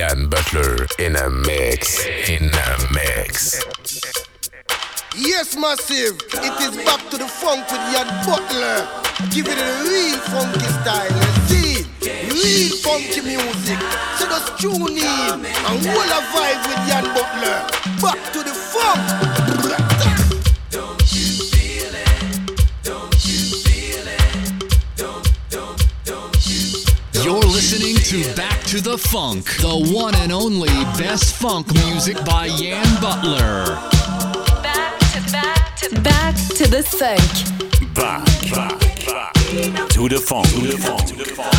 Yann Butler in a mix. In a mix. Yes, massive. It is back to the funk with Jan Butler. Give it a real funky style. You see, real funky music. So just tune in and hold a vibe with Jan Butler. Back to the funk. You're listening to Back to the Funk, the one and only best funk music by Yan Butler. Back to back to back to the funk. Back, back, back to the funk. To the funk. To the funk.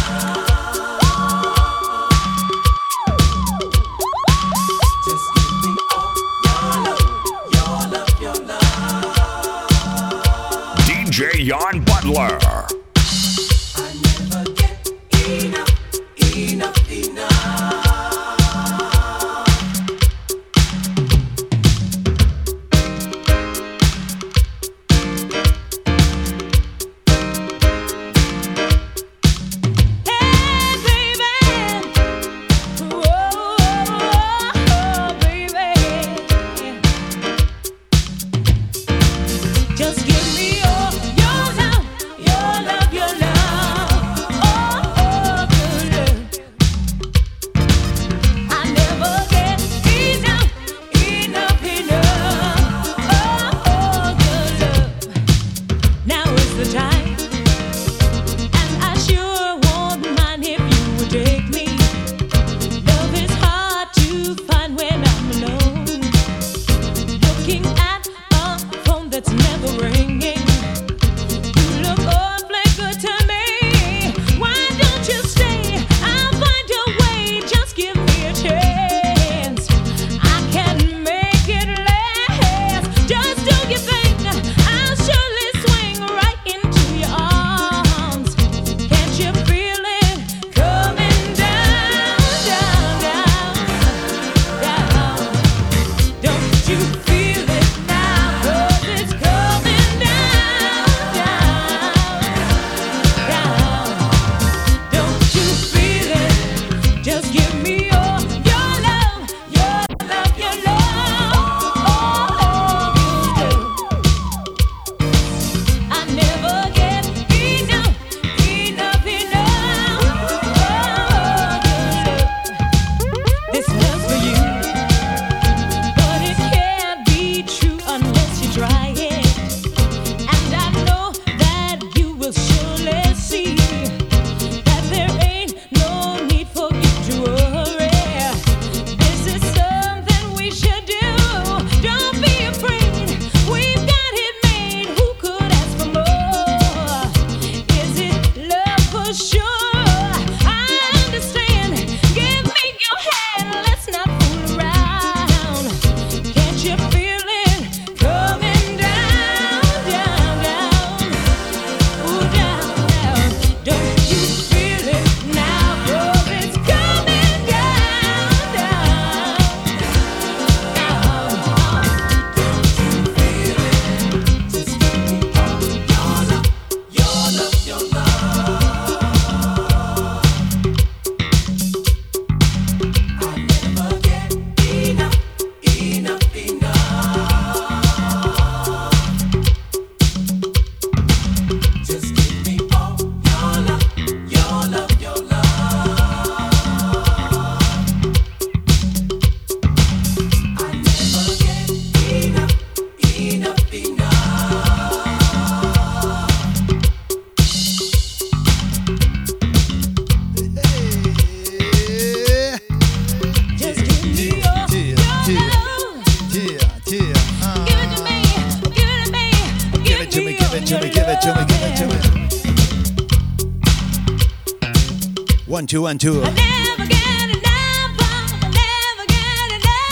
DJ Jan Butler.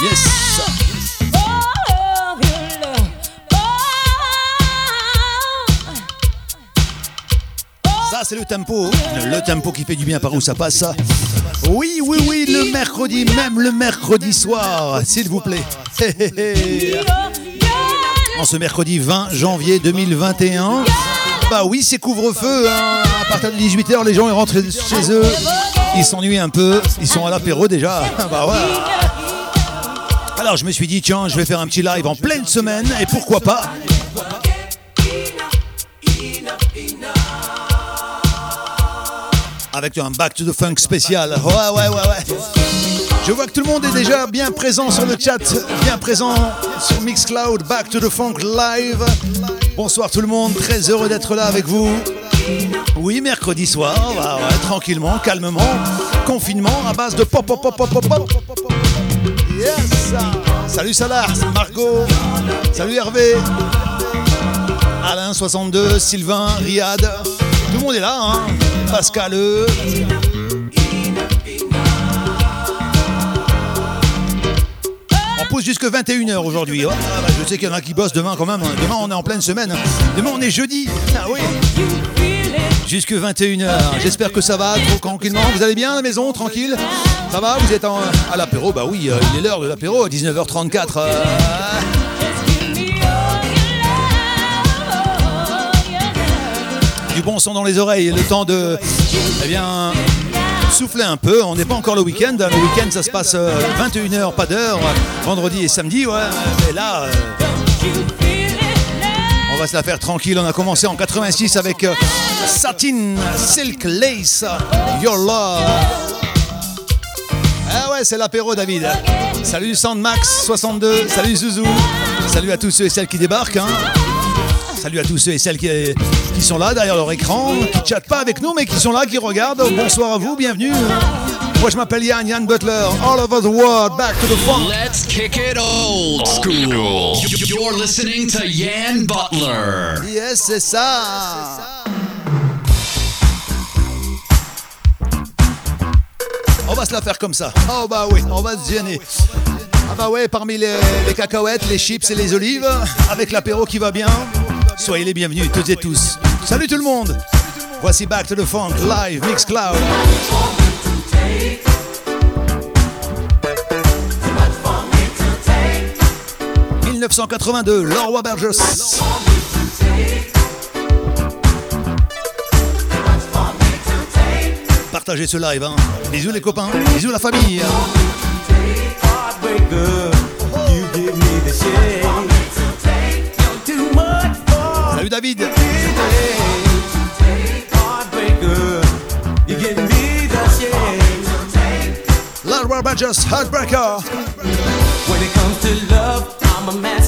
Yes. Ça, c'est le tempo. Le tempo qui fait du bien par où ça passe. Oui, oui, oui, le mercredi, même le mercredi soir, s'il vous plaît. En ce mercredi 20 janvier 2021. Bah oui, c'est couvre-feu. hein. À partir de 18h, les gens ils rentrent chez eux. Ils s'ennuient un peu, ils sont à l'apéro déjà. bah ouais. Alors je me suis dit, tiens, je vais faire un petit live en pleine semaine, et pourquoi pas Avec un Back to the Funk spécial. Ouais, ouais, ouais, ouais. Je vois que tout le monde est déjà bien présent sur le chat, bien présent sur Mixcloud, Back to the Funk Live. Bonsoir tout le monde, très heureux d'être là avec vous. Oui, mercredi soir, bah tranquillement, calmement, confinement à base de pop, pop, pop, pop, pop, pop. Yes! Salut Salah, Margot, salut Hervé, Alain 62, Sylvain, Riyad, tout le monde est là, hein? Pascal, E. On pousse jusque 21h aujourd'hui. Oh, ah, bah, je sais qu'il y en a qui bossent demain quand même. hein. Demain on est en pleine semaine. Demain on est jeudi. Ah oui. Jusque 21h. J'espère que ça va trop tranquillement. Vous allez bien à la maison, tranquille? Ça va? Vous êtes en- à l'apéro? Bah oui, euh, il est l'heure de l'apéro, 19h34. euh. Du bon son dans les oreilles, le temps de, eh bien, souffler un peu. On n'est pas encore le week-end. Le week-end, ça se passe euh, 21h, pas d'heure, vendredi et samedi, ouais. Et là, euh, va se la faire tranquille. On a commencé en 86 avec euh, Satin Silk Lace, Your Love. Ah ouais, c'est l'apéro, David. Salut Sandmax62, salut Zouzou. Salut à tous ceux et celles qui débarquent. hein. Salut à tous ceux et celles qui, sont là derrière leur écran, qui chatent pas avec nous, mais qui sont là, qui regardent. Bonsoir à vous, bienvenue. Moi, je m'appelle Yann, Yann Butler. All over the world, back to the funk. Let's kick it old school. You're listening to Yan Butler. Yes, c'est ça. On va se la faire comme ça. Oh bah oui, on va se gêner. Ah bah ouais, parmi les, les cacahuètes, les chips et les olives, avec l'apéro qui va bien, soyez les bienvenus toutes et tous. Salut tout le monde. Voici Back to the Funk live Mix Cloud. « 1982, Leroy Burgess. Partagez ce live, hein. Bisous les copains, bisous la famille. Salut David. Burgess, Heartbreaker. When it comes to love, I'm a master.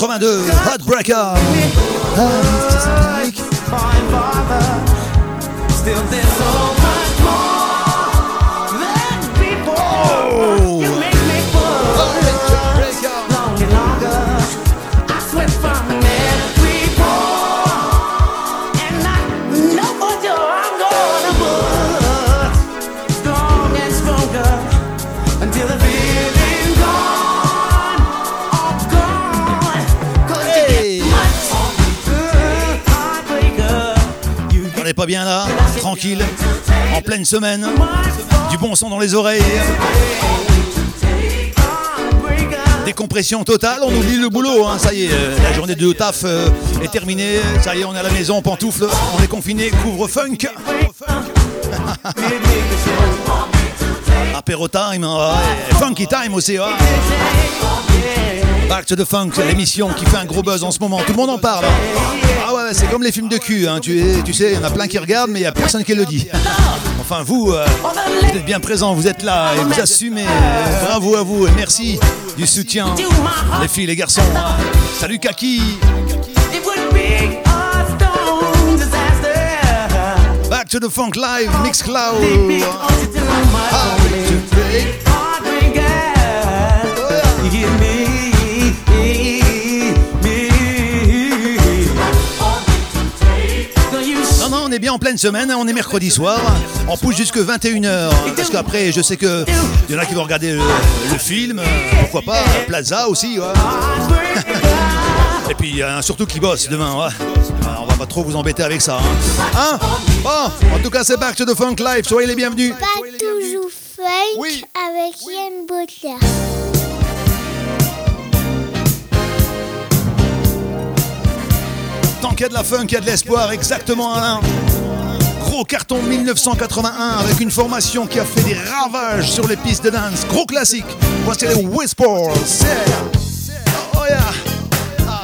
82, Heartbreaker. Far semaine, du bon son dans les oreilles. Décompression totale, on oublie le boulot, hein, ça y est, euh, la journée de taf euh, est terminée, ça y est, on est à la maison, en pantoufle, on est confiné, couvre funk. Apéro time, hein, funky time aussi. ouais. Back to the Funk, l'émission qui fait un gros buzz en ce moment. Tout le monde en parle. hein. Ah ouais, c'est comme les films de cul. hein. Tu, tu sais, il y en a plein qui regardent, mais il n'y a personne qui le dit. Enfin, vous, euh, vous êtes bien présents, vous êtes là et vous assumez. Bravo à vous et merci du soutien. Les filles, les garçons. Salut Kaki. Back to the Funk Live, Mix en pleine semaine, on est mercredi soir, on pousse jusque 21h, parce qu'après, je sais que il y en a qui vont regarder le, le film, euh, pourquoi pas, Plaza aussi, ouais. Et puis, il y en a surtout qui bossent demain, ouais. Alors, on va pas trop vous embêter avec ça, hein. Hein? Bon, en tout cas, c'est to the Funk Live, soyez les bienvenus. Pas toujours fake Oui. avec Yann Butler. Tant qu'il y a de la funk, il y a de l'espoir, exactement Alain. Gros carton 1981 avec une formation qui a fait des ravages sur les pistes de dance. Gros classique. Voici les Whispers. Yeah. Oh yeah. Ah.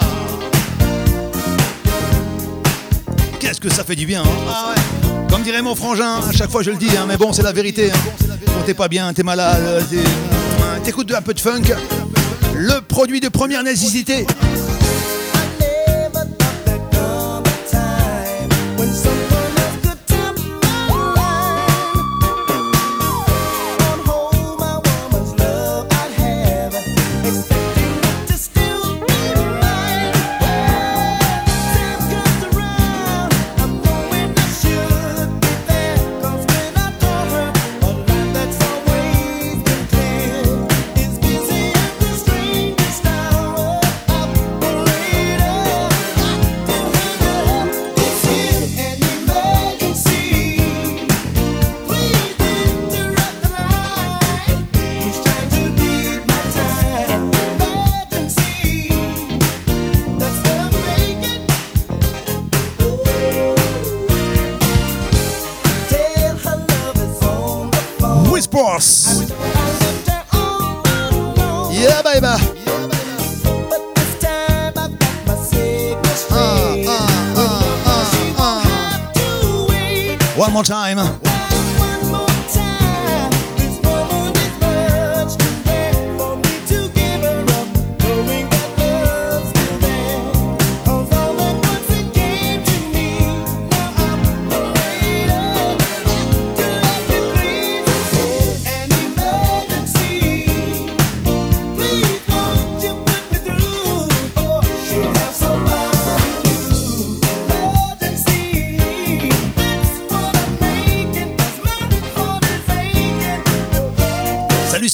Qu'est-ce que ça fait du bien. hein. Ah ouais. Comme dirait mon frangin, à chaque fois je le dis, hein, mais bon, c'est la vérité. hein. Quand t'es pas bien, t'es malade, t'es- t'écoutes un peu de funk. Le produit de première nécessité.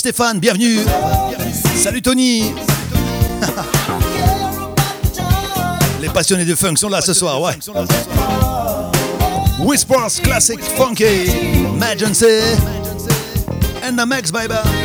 Stéphane, bienvenue. Salut Tony. Les passionnés de funk sont là ce soir, ouais. Whispers Classic Funky, Emergency, and the Max baby.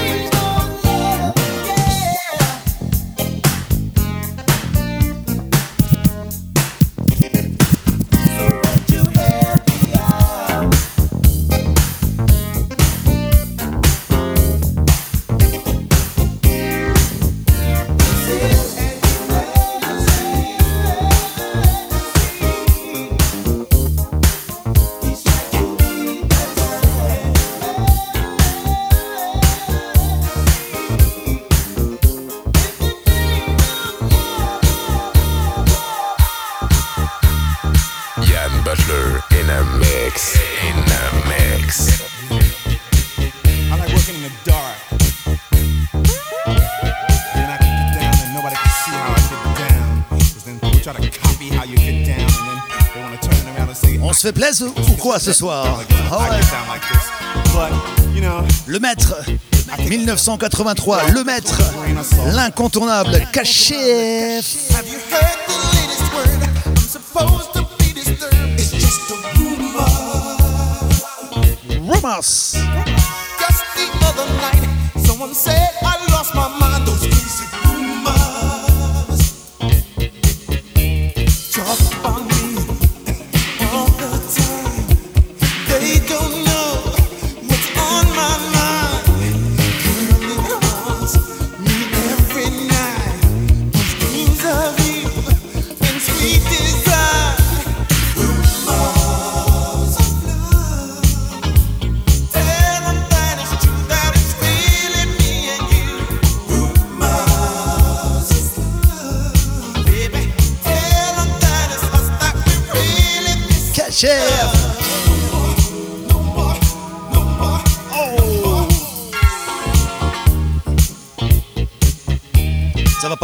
fait plaisir ou quoi ce soir? Ah le maître 1983, le maître, l'incontournable, caché. Rumors.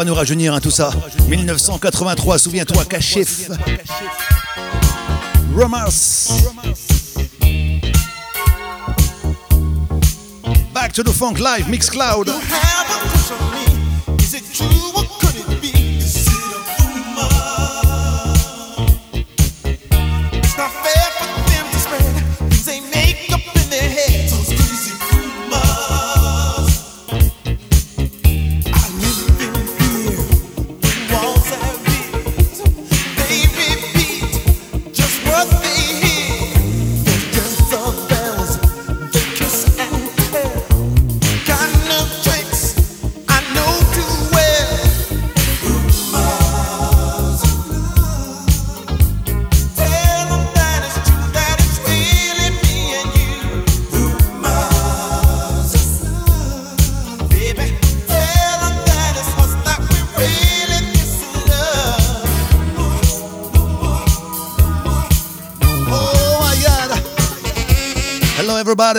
Nous rajeunir hein, tout ça. 1983, souviens-toi, Kachif. Rumors. Back to the Funk Live, Mix Cloud.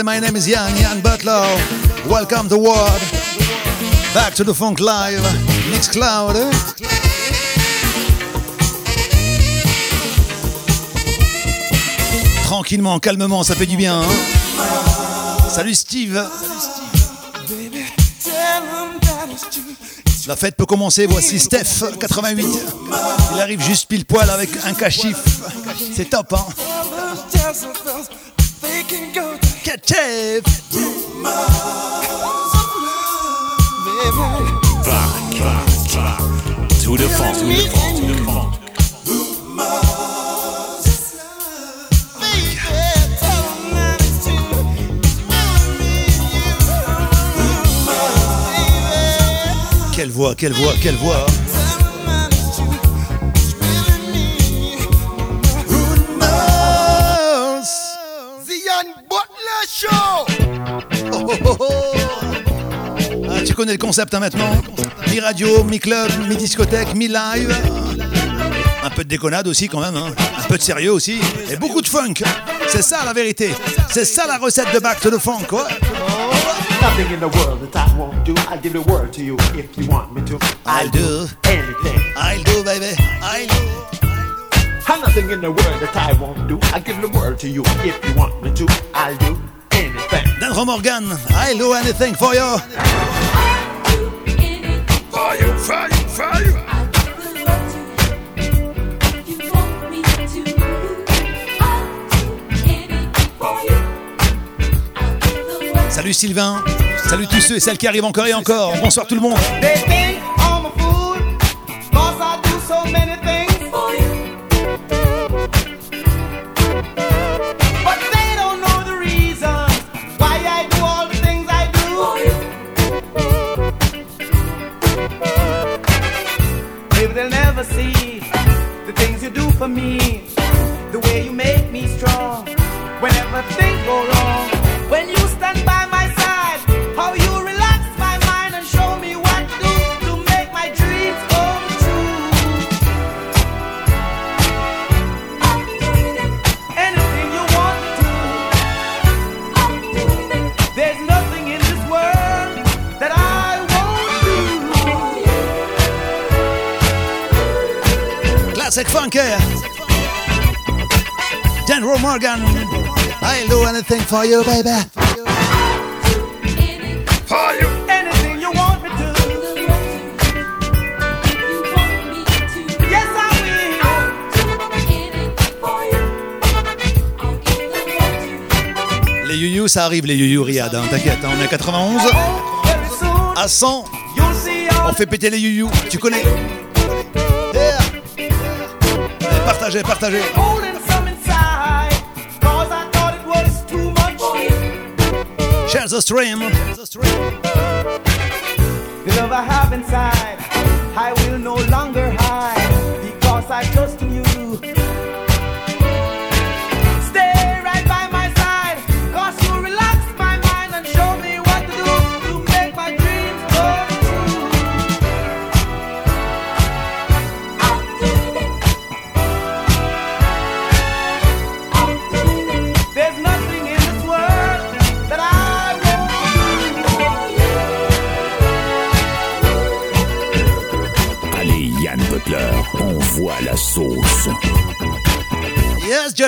My name is Jan, Jan Butler. Welcome to World. Back to the Funk Live, Mix Cloud. Tranquillement, calmement, ça fait du bien. hein? Salut Steve. La fête peut commencer, voici Steph, 88. Il arrive juste pile poil avec un cachif. C'est top, hein? Back, back, back to the funk. To the funk. To the funk. Quelle voix, quelle voix, quelle voix tu connais le concept hein, maintenant Mi-radio, mi-club, mi-discothèque, mi-live. Un peu de déconnade aussi quand même, hein. un peu de sérieux aussi, et beaucoup de funk. C'est ça la vérité. C'est ça la recette de Back to the Funk. quoi. Nothing in the world that I won't do. I'll give the word to you if you want me to. I'll do. anything. I'll do, baby. I'll do. And nothing in the world that I won't do. I'll give the word to you if you want me to. I'll do anything. Denro Morgan, I'll do anything for you. Fire, fire, fire. Salut Sylvain. Salut tous ceux et celles qui arrivent encore et encore. Bonsoir tout le monde. Morgan. I'll do anything for you, baby. Fire. Anything you want me to. Yes, I will. les youyou, ça arrive, les youyou, Riyad. hein, T'inquiète, hein, on est à 91. À 100, on fait péter les youyou. Tu connais Yeah. Partagez, partagez. Much. Share the stream. The love I have inside, I will no longer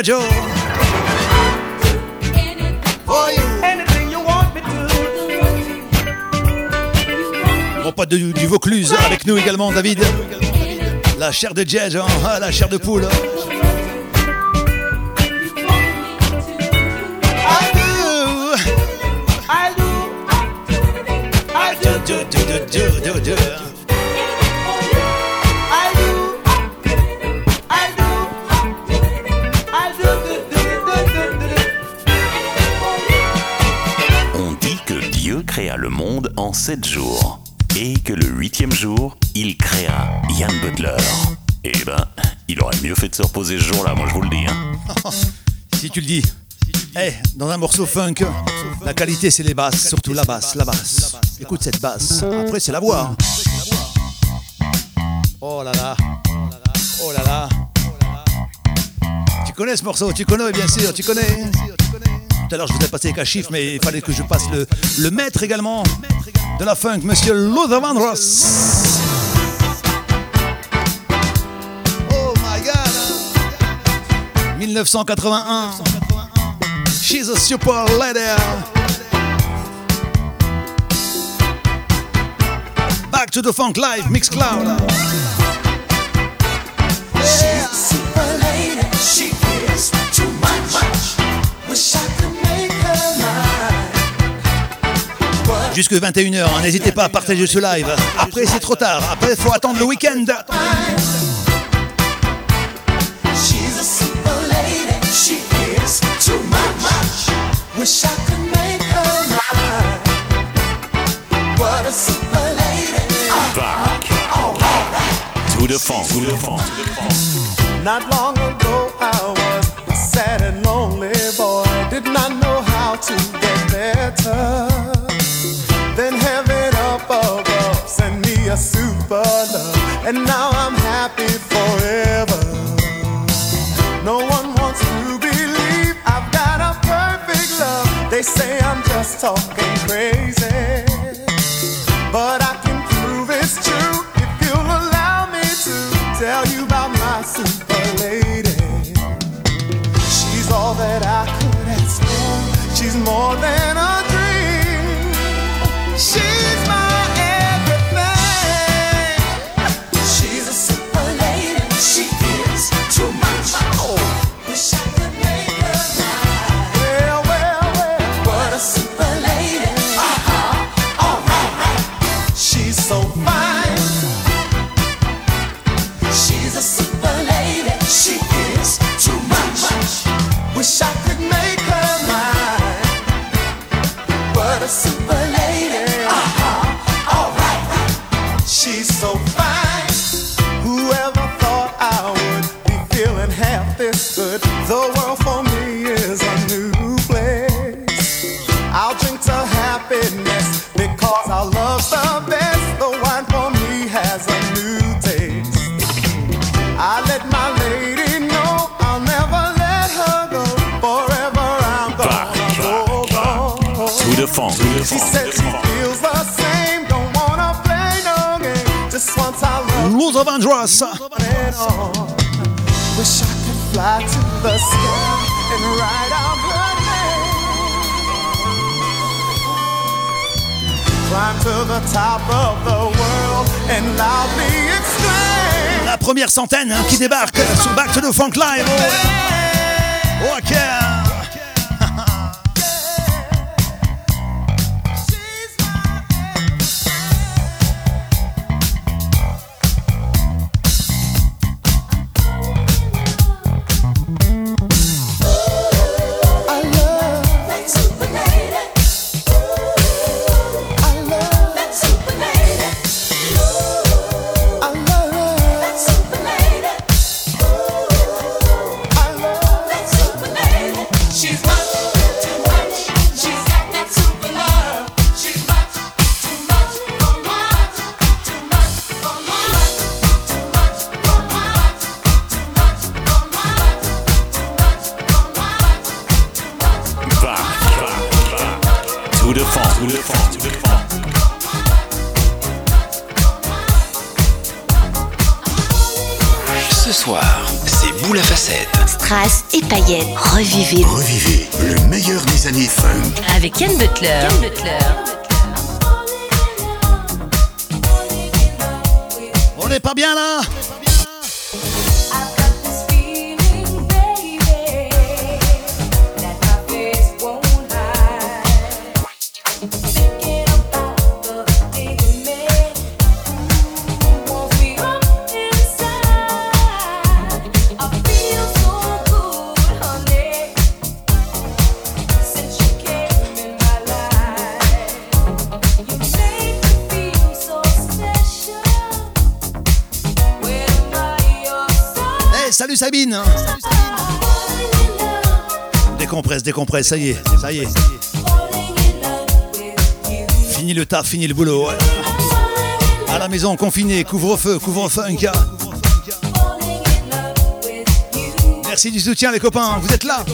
Jojo. Mon pote de- du Vaucluse avec nous également, David. La chair de Jedge, hein, ah, la chair de poule. Sept jours et que le huitième jour, il créa Yann Butler. Eh ben, il aurait mieux fait de se reposer ce jour-là, moi je vous le dis. Hein. Si tu le dis. Eh, dans un morceau funk, la qualité c'est les basses, surtout la basse, la basse. Écoute cette basse. Après c'est la voix. Oh là là. Oh là là. Tu connais ce morceau, tu connais bien sûr, tu connais. Tout à l'heure je vous ai passé qu'un chiffre, mais il fallait que je passe le, le maître également de la funk, monsieur Luther Vandross. Oh my god. 1981. She's a super lady. Back to the funk live, Mix Cloud. She's a super lady. She is too much. Jusque 21h, hein, n'hésitez pas à partager ce live. Après, c'est trop tard. Après, il faut attendre le week-end. She's a super lady. She is too much. Wish I could make her mine. What a super lady. Back to the funk. To the funk. Not long ago, I was a sad and lonely boy. Did not know how to get better. Super love, and now I'm happy forever. No one wants to believe I've got a perfect love. They say I'm just talking crazy, but I can prove it's true if you'll allow me to tell you about my super La première centaine hein, qui débarque sur Back to the Funk Live. Sabine. Hein. Décompresse, décompresse, ça y est, ça y est. Fini le taf, fini le boulot. À la maison, confiné, couvre-feu, couvre-feu, un cas. Merci du soutien les copains, vous êtes là.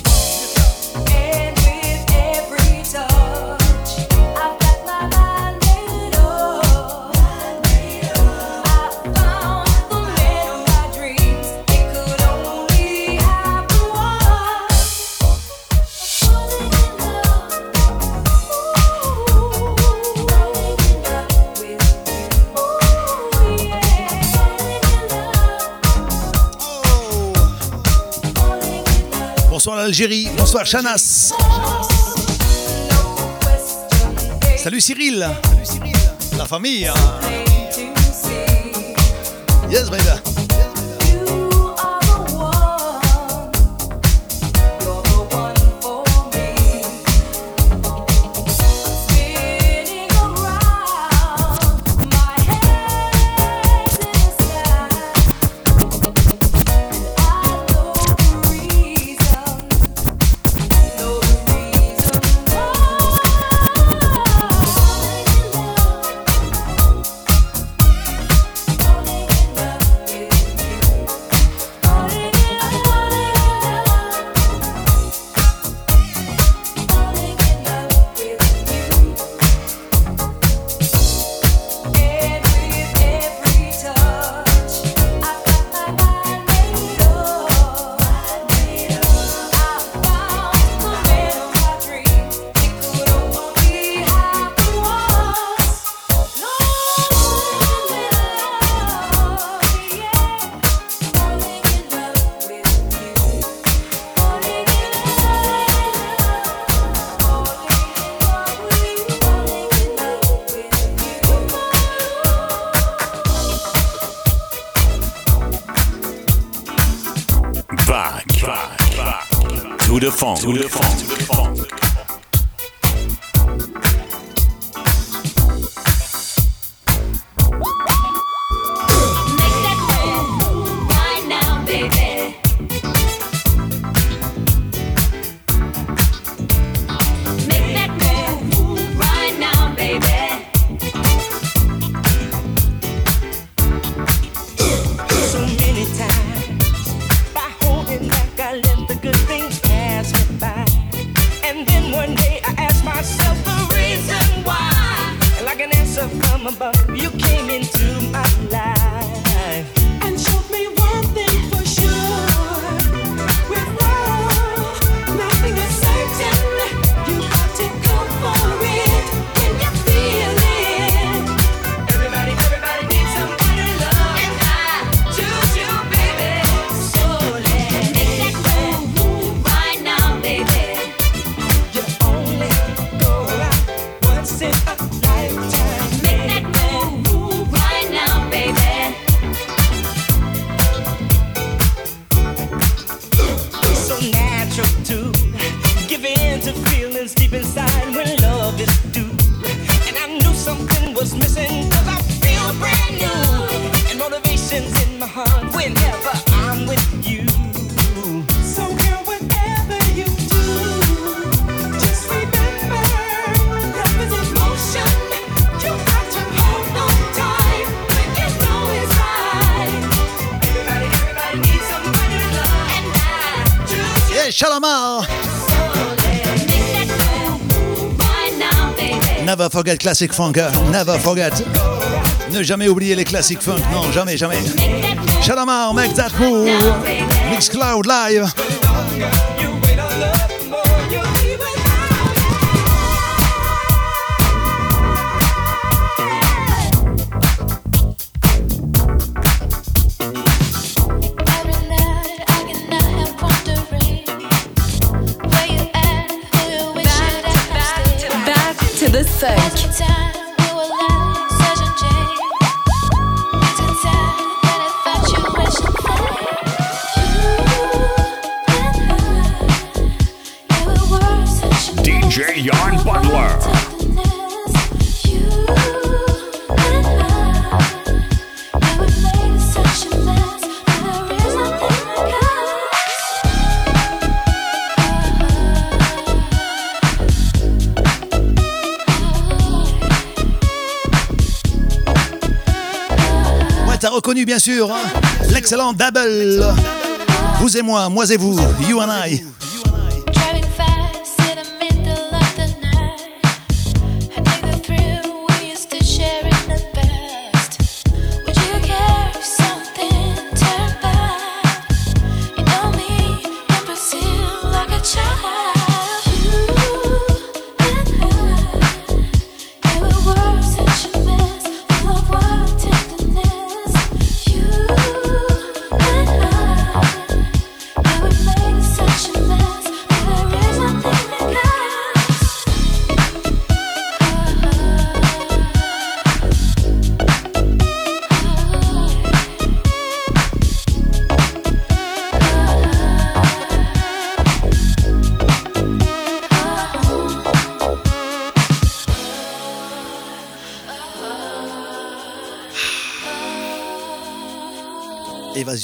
l'Algérie. Bonsoir Chanas. Salut Cyril. Salut Cyril. La famille. Hein. Yes, baby. Forget classic funk. hein. Never forget. Ne jamais oublier les classiques funk. Non, jamais, jamais. Shalamar, make that move. Mixcloud live. Bien sûr l'excellent double. Vous et moi, moi et vous, you and I.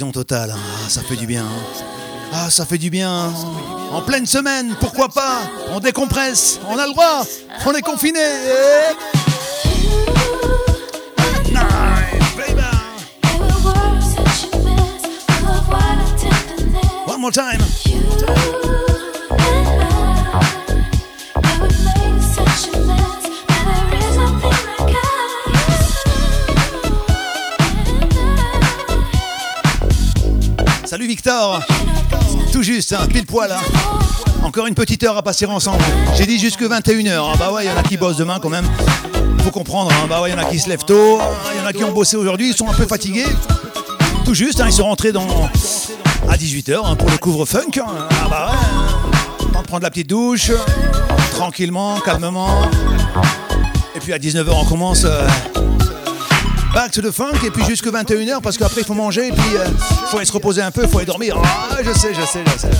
Totale. Ah, ça fait du bien. hein. Ah, ça fait du bien. En pleine semaine, pourquoi pas? On décompresse. On a le droit. On est confiné. One more time. Tout juste, hein, pile poil. hein. Encore une petite heure à passer ensemble. J'ai dit jusque 21h. Ah bah ouais, il y en a qui bossent demain quand même. Faut comprendre. hein. Bah ouais, il y en a qui se lèvent tôt. Il y en a qui ont bossé aujourd'hui. Ils sont un peu fatigués. Tout juste, ils sont rentrés dans à 18h pour le couvre-funk. Ah bah ouais. Temps de prendre la petite douche. Tranquillement, calmement. Et puis à 19h, on commence. euh, Back the funk et puis jusque 21h parce qu'après il faut manger et puis il faut aller se reposer un peu, il faut aller dormir. Ah, je sais, je sais, je sais.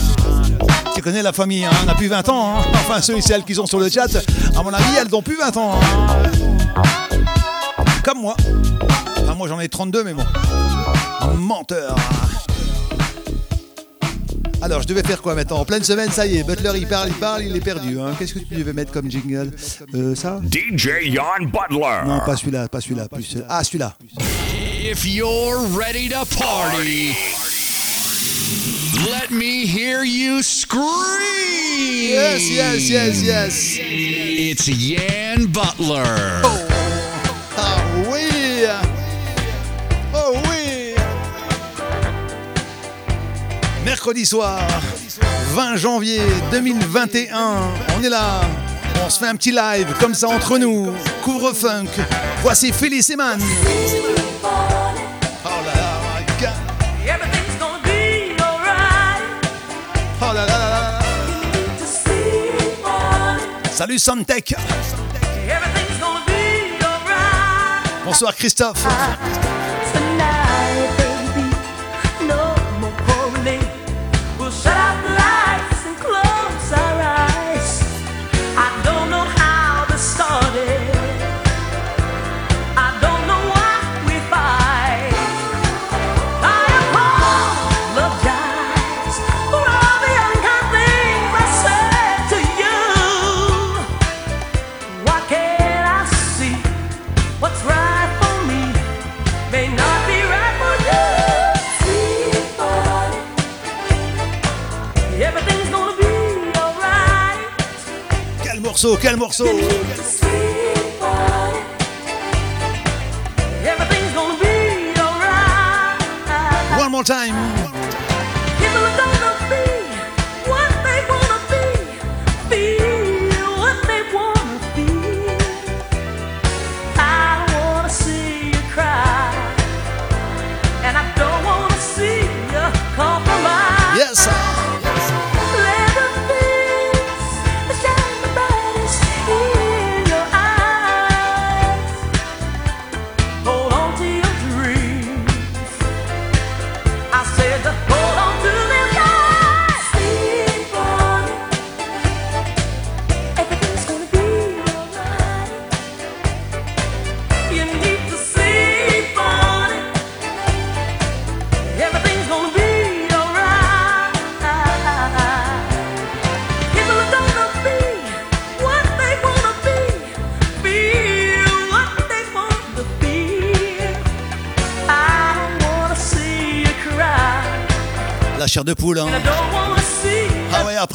Tu connais la famille, hein, on n'a plus 20 ans. hein. Enfin, ceux et celles qui sont sur le chat, à mon avis, elles n'ont plus 20 ans. hein. Comme moi. Enfin, moi j'en ai 32, mais bon. Menteur. Alors, je devais faire quoi maintenant En pleine semaine, ça y est, Butler il parle, il parle, il est perdu. hein. Qu'est-ce que tu devais mettre comme jingle Euh, Ça DJ Jan Butler. Non, pas celui-là, pas celui-là. Plus... Ah, celui-là. If you're ready to party, let me hear you scream. Yes, yes, yes, yes. It's Yan Butler. Ah Mercredi soir, 20 janvier 2021, on est là, on se fait un petit live comme ça entre nous, couvre funk. Voici Phyllis Eman. Oh là là. Oh là là là là. Salut Santec. Bonsoir Christophe. So.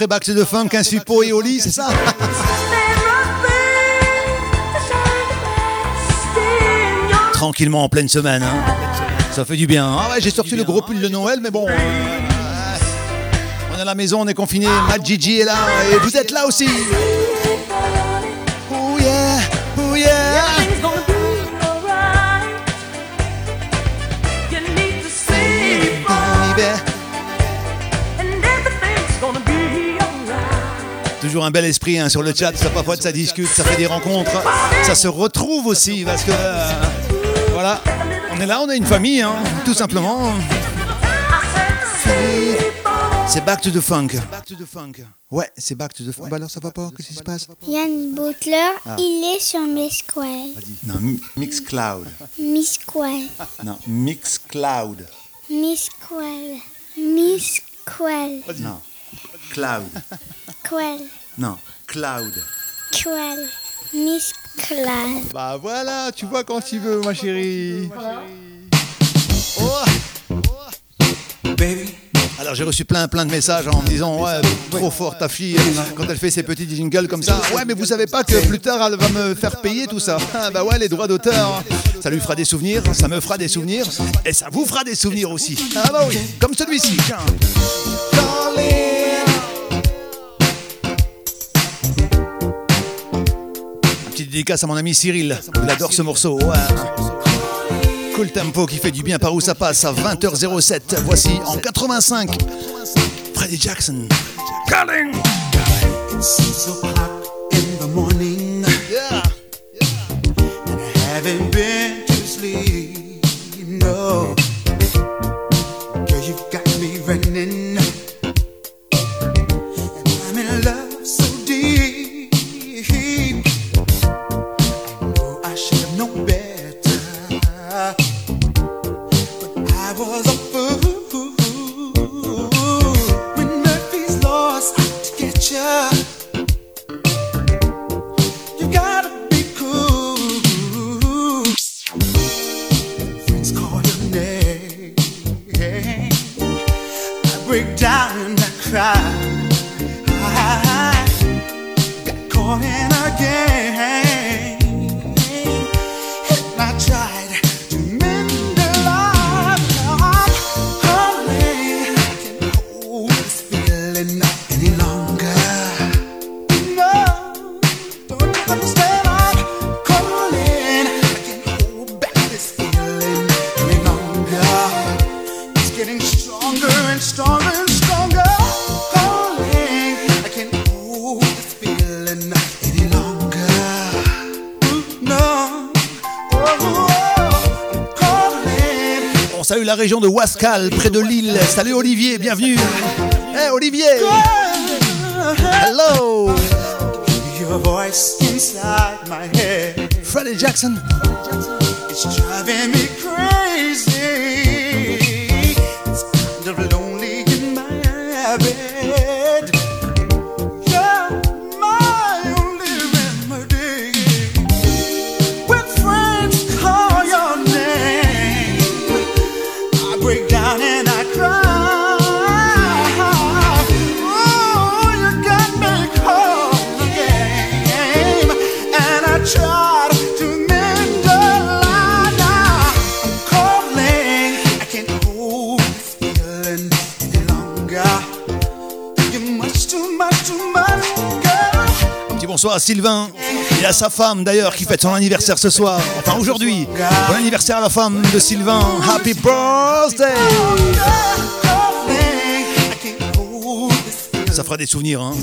Après to the Funk, un suppo et au lit, c'est ça Tranquillement en pleine semaine. Hein. Ça fait du bien. Ah ouais, j'ai sorti le gros pull de Noël, mais bon. on est à la maison, on est confiné. Matt Gigi est là et vous êtes là aussi. Un bel esprit hein, sur le chat, ça papote, ça discute, ça fait des rencontres, ça se retrouve aussi parce que euh, voilà, on est là, on a une famille, hein, tout simplement. C'est Back to the Funk. Ouais, c'est Back to the Funk. Bah alors ça va pas Qu'est-ce qui se passe? Yann Butler, Ah. il est sur Misquel. Non, Mi- Mixcloud. Non, Mixcloud. Misquel. Misquel. Non, Cloud. Quel. Cloud. Quel. Misquel. Bah voilà, tu vois quand tu veux, ma chérie. Alors j'ai reçu plein plein de messages en me disant ouais trop fort ta fille quand elle fait ses petits jingles comme ça. Ouais mais vous savez pas que plus tard elle va me faire payer tout ça. Ah, bah ouais les droits d'auteur. Ça lui fera des souvenirs ça me fera des souvenirs et ça vous fera des souvenirs aussi. Ah bah oui comme celui-ci dédicace à mon ami Cyril il adore ce morceau. Cool tempo qui fait du bien par où ça passe à 20h07. Voici en 85 Freddie Jackson. Calling. Région de Wascal, près de Lille. Salut Olivier, bienvenue. Hey Olivier. Hello. Your voice inside my head. Freddie Jackson. It's driving me Sylvain et à sa femme d'ailleurs qui fête son anniversaire ce soir. Enfin aujourd'hui. Bon anniversaire à la femme de Sylvain. Happy birthday Ça fera des souvenirs, hein.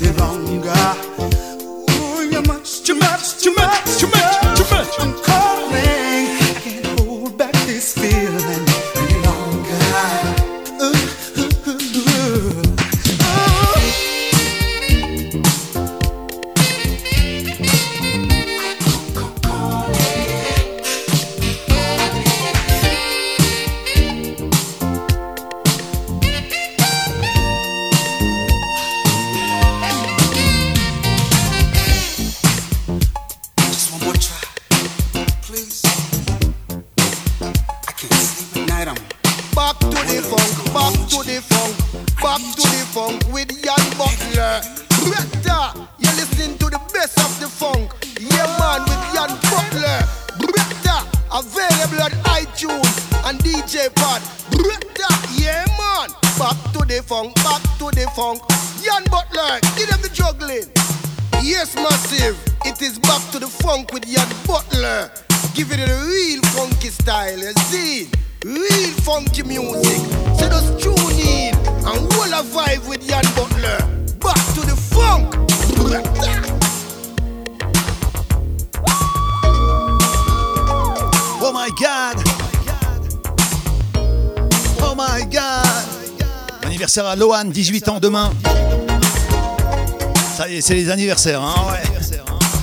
Anniversaire à Lohan, 18 ans demain. Ça y est, c'est les anniversaires, hein, ouais.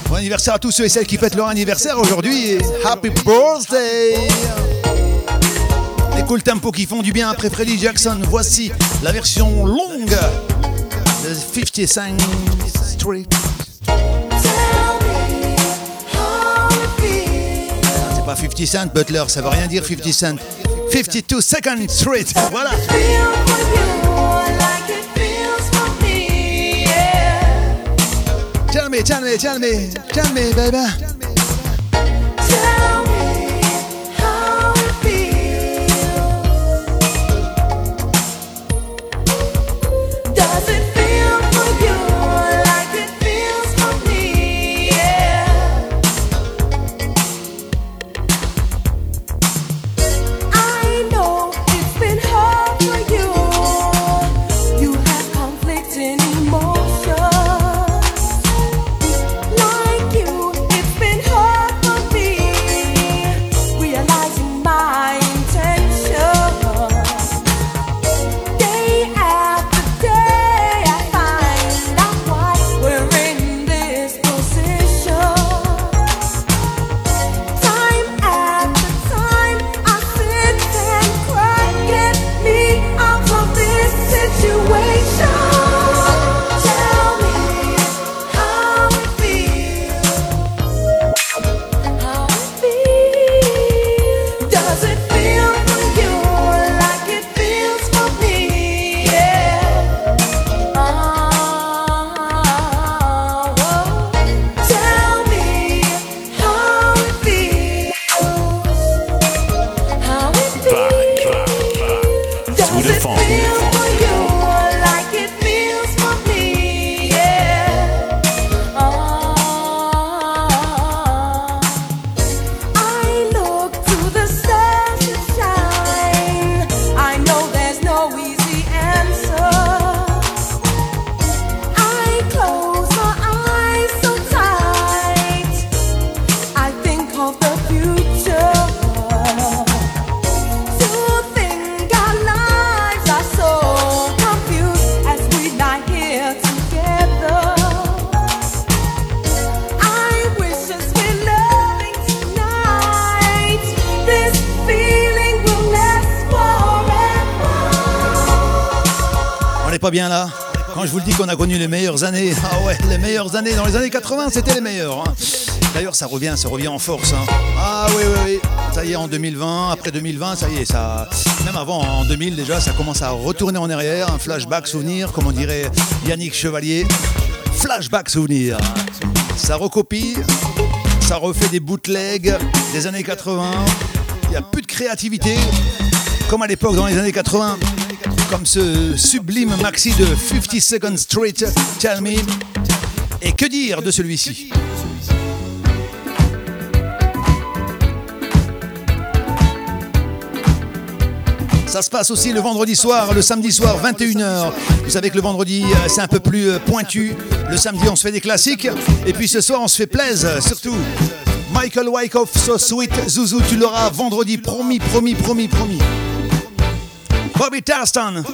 Bon anniversaire à tous ceux et celles qui fêtent leur anniversaire aujourd'hui. Happy birthday Les cool tempos qui font du bien après Freddie Jackson. Voici la version longue de 55 Street. C'est pas 50 Cent, Butler, ça veut rien dire 50 Cent. 52 Second Street, voilà. Tell me, tell me, tell me, tell me, baby. Années, dans les années 80, c'était les meilleures. hein. D'ailleurs, ça revient, ça revient en force. hein. Ah oui, oui, oui. Ça y est, en 2020, après 2020, ça y est, ça. Même avant, en 2000 déjà, ça commence à retourner en arrière. Un flashback souvenir, comme on dirait Yannick Chevalier. Flashback souvenir. Ça recopie, ça refait des bootlegs des années 80. Il n'y a plus de créativité, comme à l'époque dans les années 80. comme ce sublime maxi de 50 Second Street, Tell Me. Et que dire de celui-ci Ça se passe aussi le vendredi soir, le samedi soir, 21h. Vous savez que le vendredi, euh, c'est un peu plus euh, pointu. Le samedi, on se fait des classiques. Et puis ce soir, on se fait plaisir, surtout. Michael Wyckoff, So Sweet, Zouzou, tu l'auras vendredi, promis, promis, promis, promis. Bobby Tarston.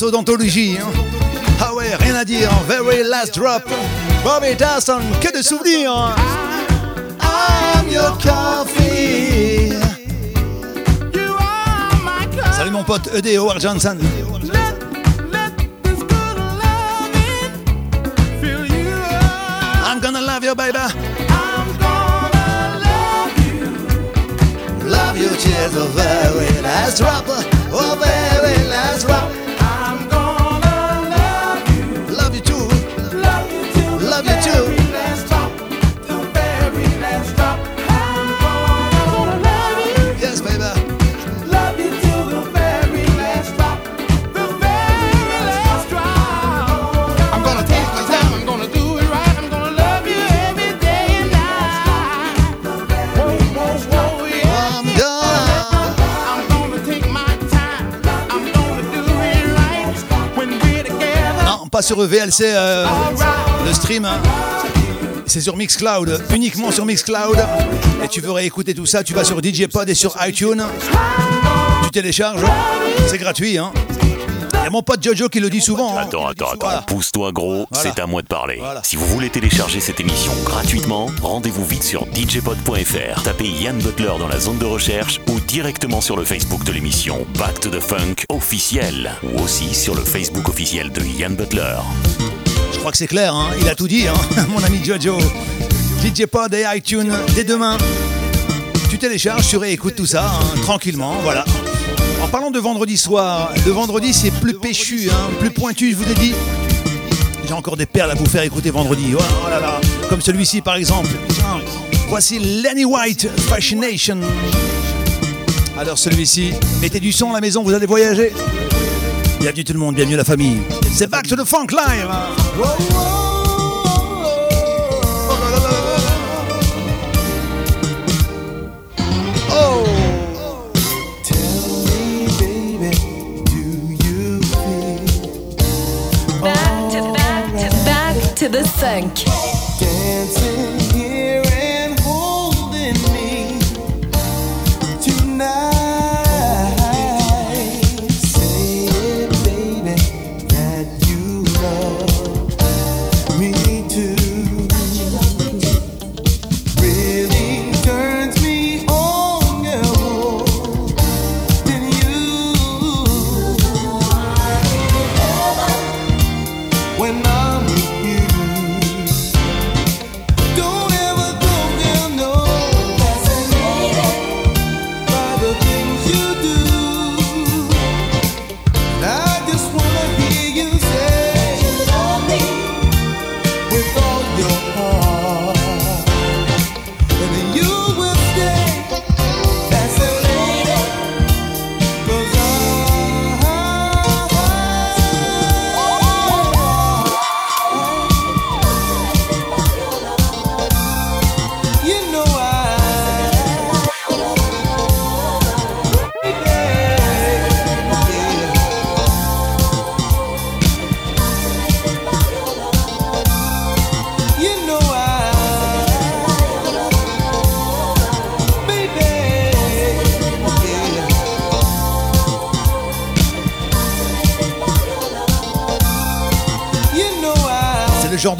Morceau d'anthologie, hein Ah ouais, rien à dire. Very last drop. Bobby Tarston, que de souvenirs. hein. I'm your coffee. Salut mon pote ED Howard Johnson. I'm gonna love you, baby. Love you till the very last drop. Oh, very last drop. Sur VLC, euh, le stream. hein. C'est sur Mixcloud, uniquement sur Mixcloud. Et tu veux réécouter tout ça, tu vas sur DJ Pod et sur iTunes. Tu télécharges, c'est gratuit. Hein. Il y a mon pote Jojo qui le dit souvent. hein. Attends, attends, attends, Voilà. pousse-toi gros, Voilà. c'est à moi de parler. Voilà. Si vous voulez télécharger cette émission gratuitement, rendez-vous vite sur djpod.fr, tapez Yann Butler dans la zone de recherche ou directement sur le Facebook de l'émission Back to the Funk officiel ou aussi sur le Facebook officiel de Yann Butler. Je crois que c'est clair, hein. il a tout dit, hein. mon ami Jojo. DJ Pod et iTunes, dès demain. Tu télécharges, tu réécoutes tout ça, hein, tranquillement, voilà. En parlant de vendredi soir, le vendredi c'est plus péchu, hein, plus pointu, je vous ai dit. J'ai encore des perles à vous faire écouter vendredi. Oh. Comme celui-ci par exemple. Voici Lenny White, Fascination. Alors celui-ci, mettez du son à la maison, vous allez voyager. Bienvenue tout le monde, bienvenue la famille. C'est Back to the Funk Live. Back funk. Dancing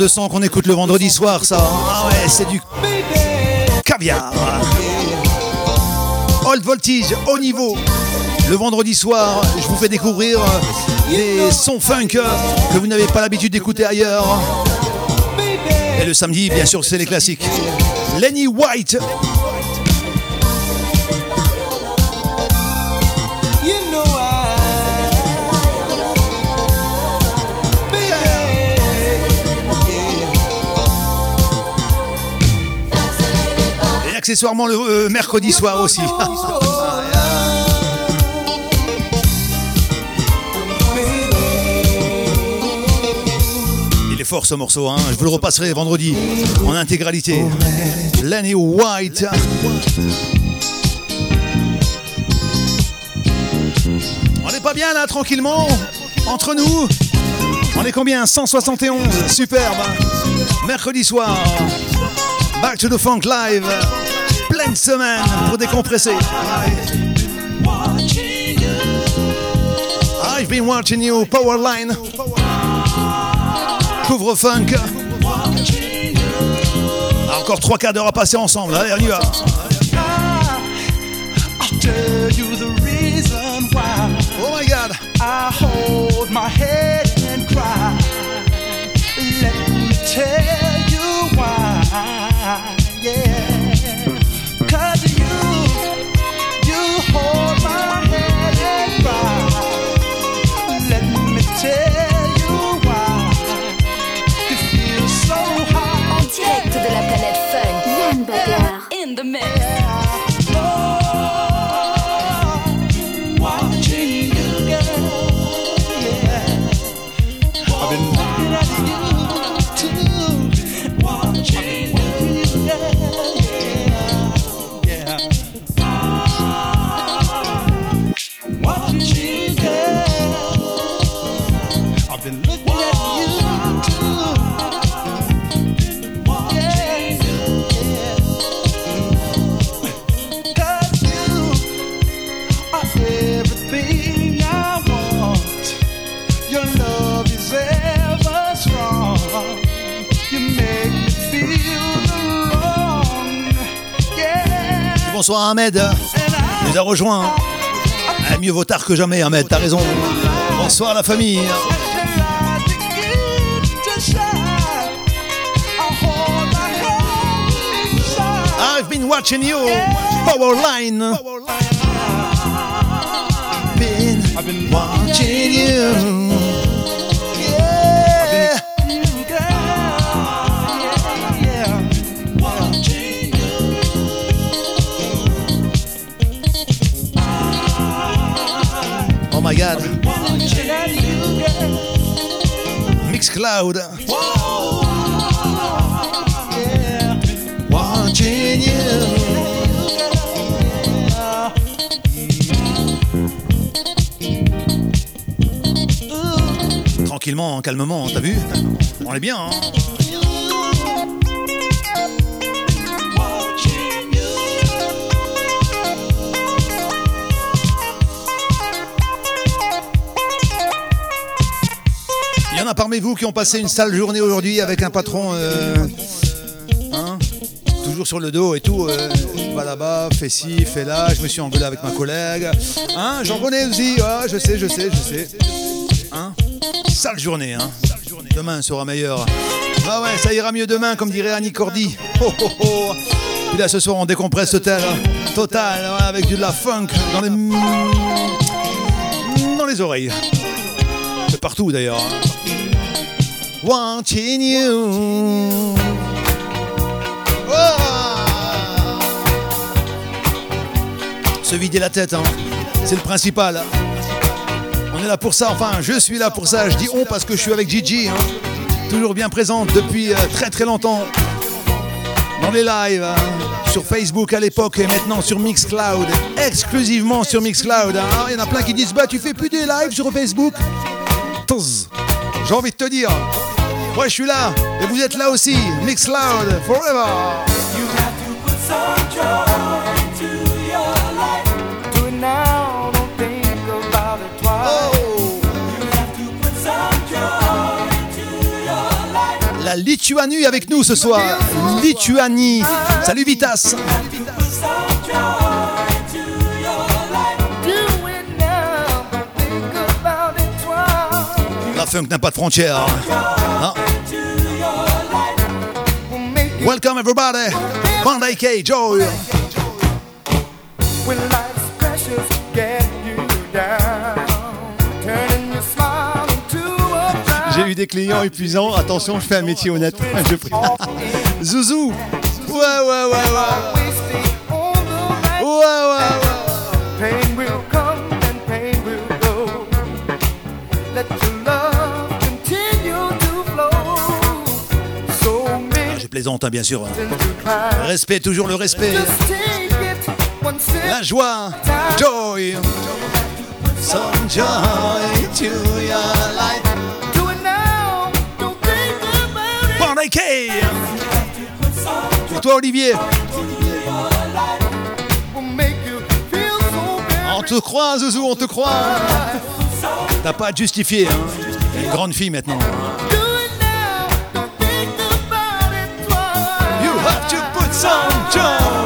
de son qu'on écoute le vendredi soir, ça. Ah ouais, c'est du caviar. Old voltage, haut niveau. Le vendredi soir, je vous fais découvrir des sons funk que vous n'avez pas l'habitude d'écouter ailleurs. Et le samedi, bien sûr, c'est les classiques. Lenny White. Accessoirement le euh, mercredi soir aussi. Il est fort ce morceau, hein. je vous le repasserai vendredi en intégralité. Lenny White. On n'est pas bien là, tranquillement, entre nous. On est combien? 171, superbe. Mercredi soir, Back to the Funk Live. Pleine semaine pour décompresser. I've been watching you, Powerline. Couvre funk. Encore trois quarts d'heure à passer ensemble. Allez, on y va. Oh my God. I hold my head and cry. Let me tell mix. Bonsoir Ahmed. Nous a rejoint. Ah, mieux vaut tard que jamais, Ahmed, t'as raison. Bonsoir la famille. I've been watching you, Powerline. Been watching you. Tranquillement, calmement, t'as vu? On est bien, hein? Y en a parmi vous qui ont passé une sale journée aujourd'hui avec un patron, euh, hein, toujours sur le dos et tout. euh, va là-bas, fais ci, fais là. Je me suis engueulé avec ma collègue. Hein, J'en connais aussi. Ah, je sais, je sais, je sais. Hein Sale journée. Hein demain sera meilleur. Ah ouais, ça ira mieux demain, comme dirait Annie Cordy. Oh, oh, là, ce soir, on décompresse total, total, avec de la funk dans les, dans les oreilles. C'est partout d'ailleurs. Watching you. Se vider la tête, hein. c'est le principal. On est là pour ça, enfin, je suis là pour ça. Je dis on parce que je suis avec Gigi, hein. toujours bien présente depuis euh, très très longtemps. Dans les lives, hein. sur Facebook à l'époque et maintenant sur Mixcloud, exclusivement sur Mixcloud. hein. Alors, Il y en a plein qui disent Bah, tu fais plus des lives sur Facebook. J'ai envie de te dire, ouais, je suis là et vous êtes là aussi. Mixcloud, forever. Do it now, don't think about it twice. You have to put some joy into your life. La Lituanie avec nous ce soir. Lituanie. Salut Vitas. Funk n'a pas de frontières. Hein. Welcome everybody. Bandai K, Joy. J'ai eu des clients épuisants. Attention, je fais un métier honnête. Je prie. Zouzou. Ouais, ouais, ouais, ouais. Ouais, ouais, Pain will come and pain will go. Let plaisante, hein, bien sûr. Respect, toujours le respect. La joie. Joy. Some joy to your life. Do it now. Don't think about it. K. Pour toi, Olivier? On te croit, Zouzou, on te croit. T'as pas à te justifier. Hein. Une grande fille maintenant. Some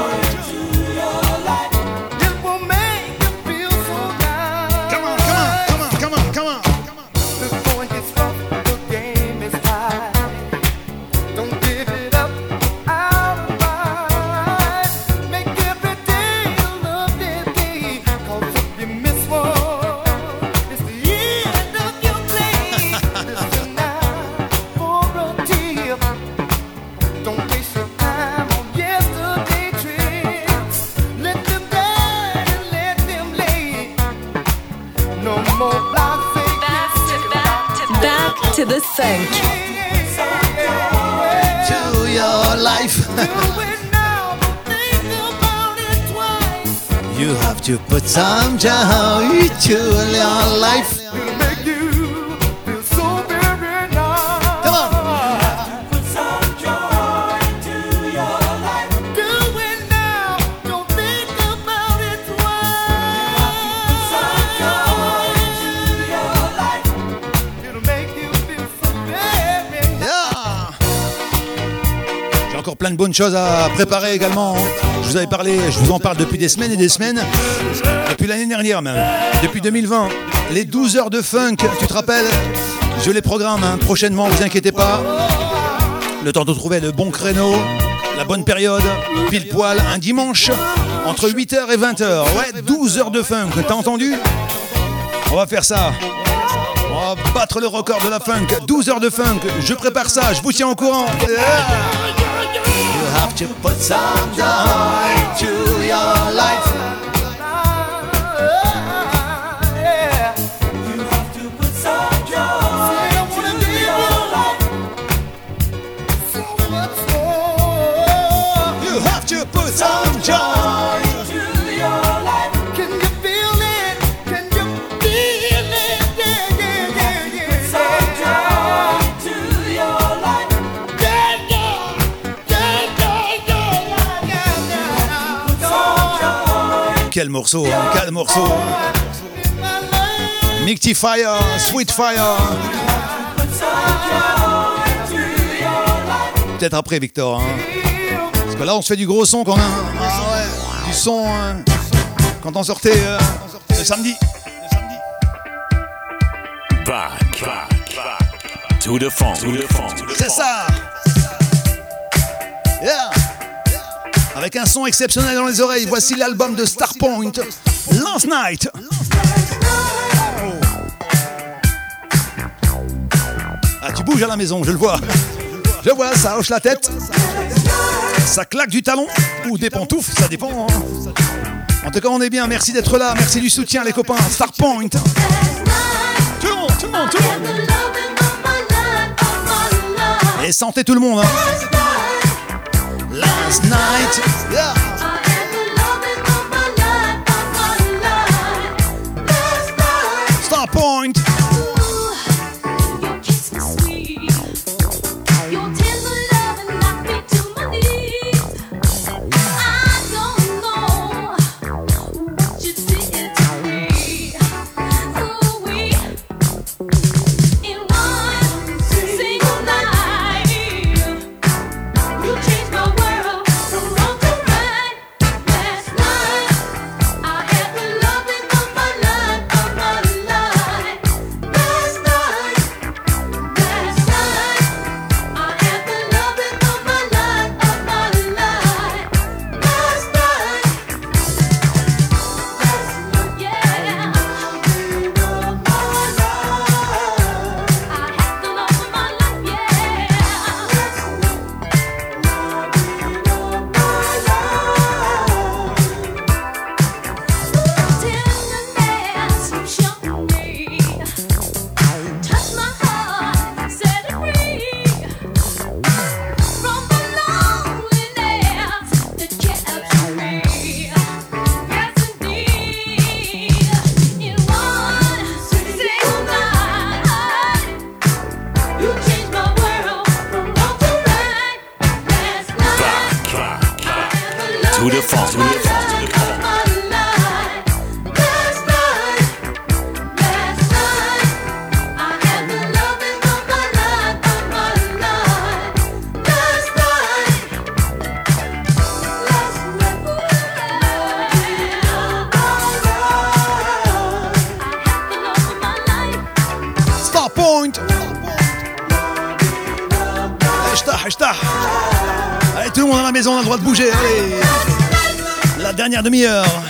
some joy to choses à préparer également. hein. Je vous avais parlé, je vous en parle depuis des semaines et des semaines. Depuis l'année dernière même. Depuis 2020. Les 12 heures de funk, tu te rappelles? Je les programme hein, prochainement, vous inquiétez pas. Le temps de trouver le bon créneau, la bonne période, pile poil, un dimanche, entre 8h et 20h. Ouais, 12 heures de funk, t'as entendu? On va faire ça. On va battre le record de la funk. 12 heures de funk. Je prépare ça, je vous tiens au courant. Have to put some joy to your life. Morceau, hein, quel morceau. Micty Fire, Sweet Fire. Peut-être après, Victor. hein. Parce que là, on se fait du gros son quand même. Ah ouais, du son hein, quand on sortait euh, le samedi. Back, back, back. To the funk. C'est ça. Avec un son exceptionnel dans les oreilles, voici l'album de Starpoint, Last Night. Ah, tu bouges à la maison, je le vois. Je vois, ça hoche la tête. Ça claque du talon ou des pantoufles, ça dépend. hein. En tout cas, on est bien. Merci d'être là. Merci du soutien, les copains. Starpoint. Tout le monde, tout le monde, tout le monde. Et sentez tout le monde. hein. Night. Yeah. de bouger, allez. La dernière demi-heure.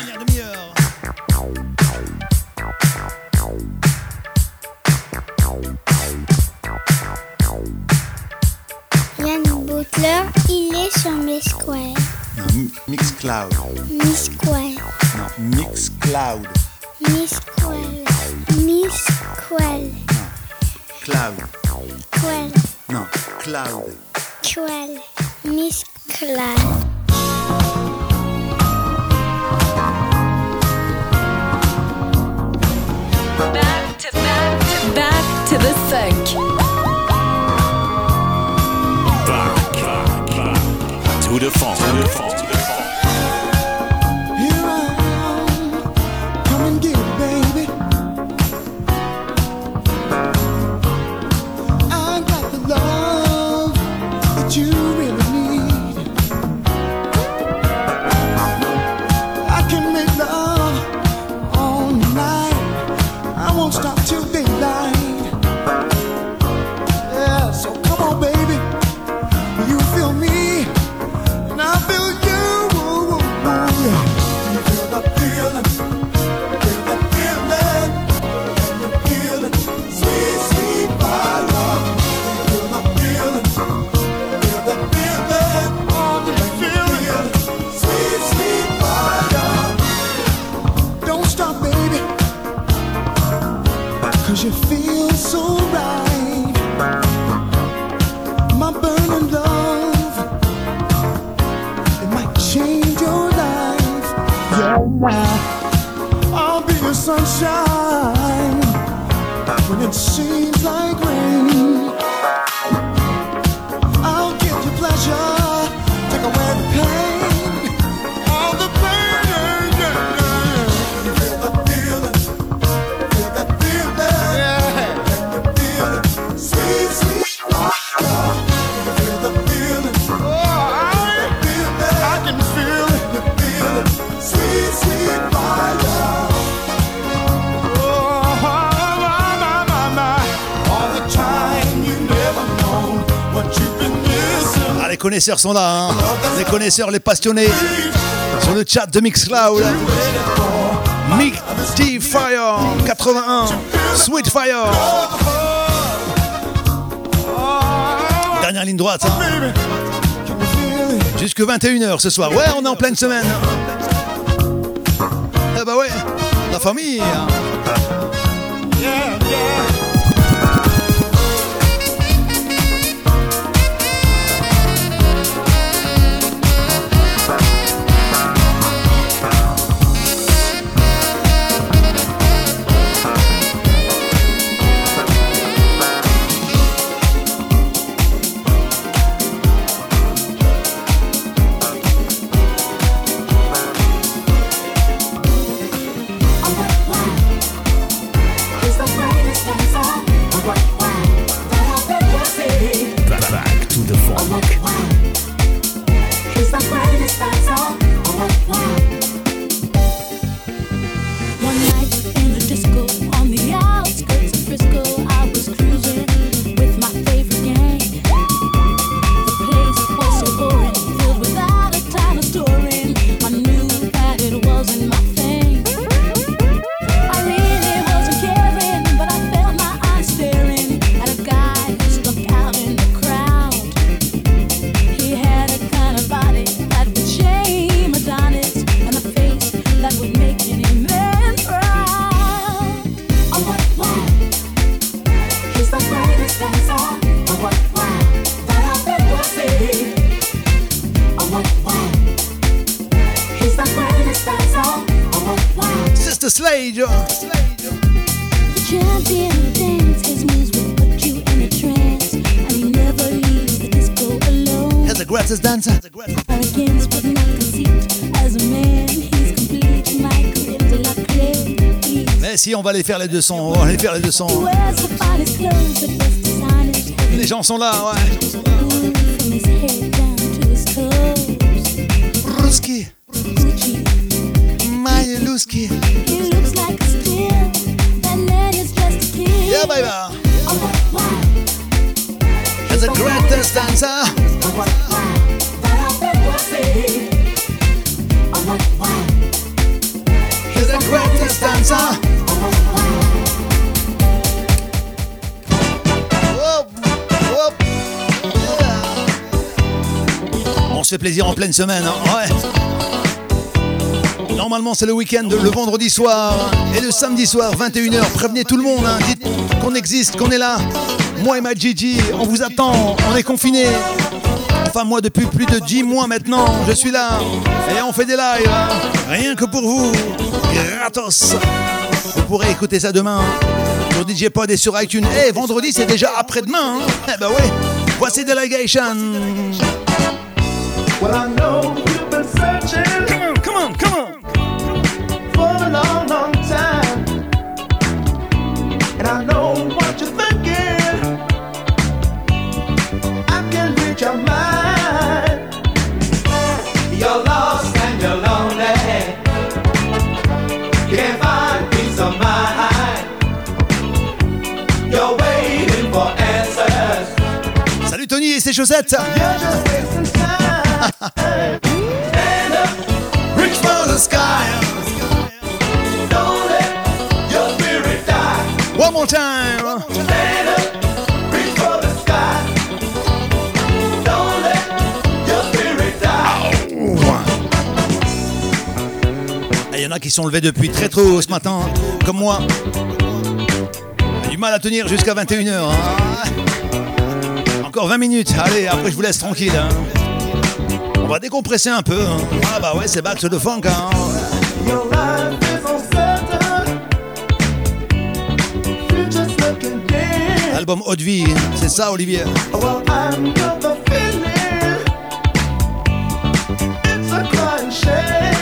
connaisseurs sont là, hein. les connaisseurs, les passionnés, sur le chat de Mixcloud. Mick D Fire 81, Sweet Fire. Dernière ligne droite. Hein. Jusque 21h ce soir. Ouais, on est en pleine semaine. Ah bah ouais, la famille. Hein. si, on va aller faire les 200. On va aller faire les 200. Les gens sont là, ouais. Ruski. Mayeluski. Yeah, bye bye. It's a greatest dancer. He's the greatest dancer. Plaisir en pleine semaine, hein, ouais. Normalement, c'est le week-end, le vendredi soir et le samedi soir, 21h. Prévenez tout le monde, hein. dites qu'on existe, qu'on est là. Moi et ma Gigi, on vous attend, on est confinés. Enfin, moi, depuis plus de 10 mois maintenant, je suis là. Et on fait des lives, hein. rien que pour vous. Gratos. Vous pourrez écouter ça demain sur DJ Pod et sur iTunes. Eh, vendredi, c'est déjà après-demain. Eh ben ouais. Voici Delegation. Well, I know you've been searching. Come on, come on, For a long, long time. And I know what you're thinking. I can read your mind. You're lost and you're lonely. You can't find peace of mind. You're waiting for answers. Salut Tony et ses chaussettes. Don't let your spirit die. Il y en a qui sont levés depuis très tôt ce matin, comme moi. J'ai du mal à tenir jusqu'à 21h. hein. Encore 20 minutes. Allez, après je vous laisse tranquille. hein. On va décompresser un peu. hein. Ah bah ouais, c'est back to the funk. Dim. Album Haute Vie, c'est ça Olivier.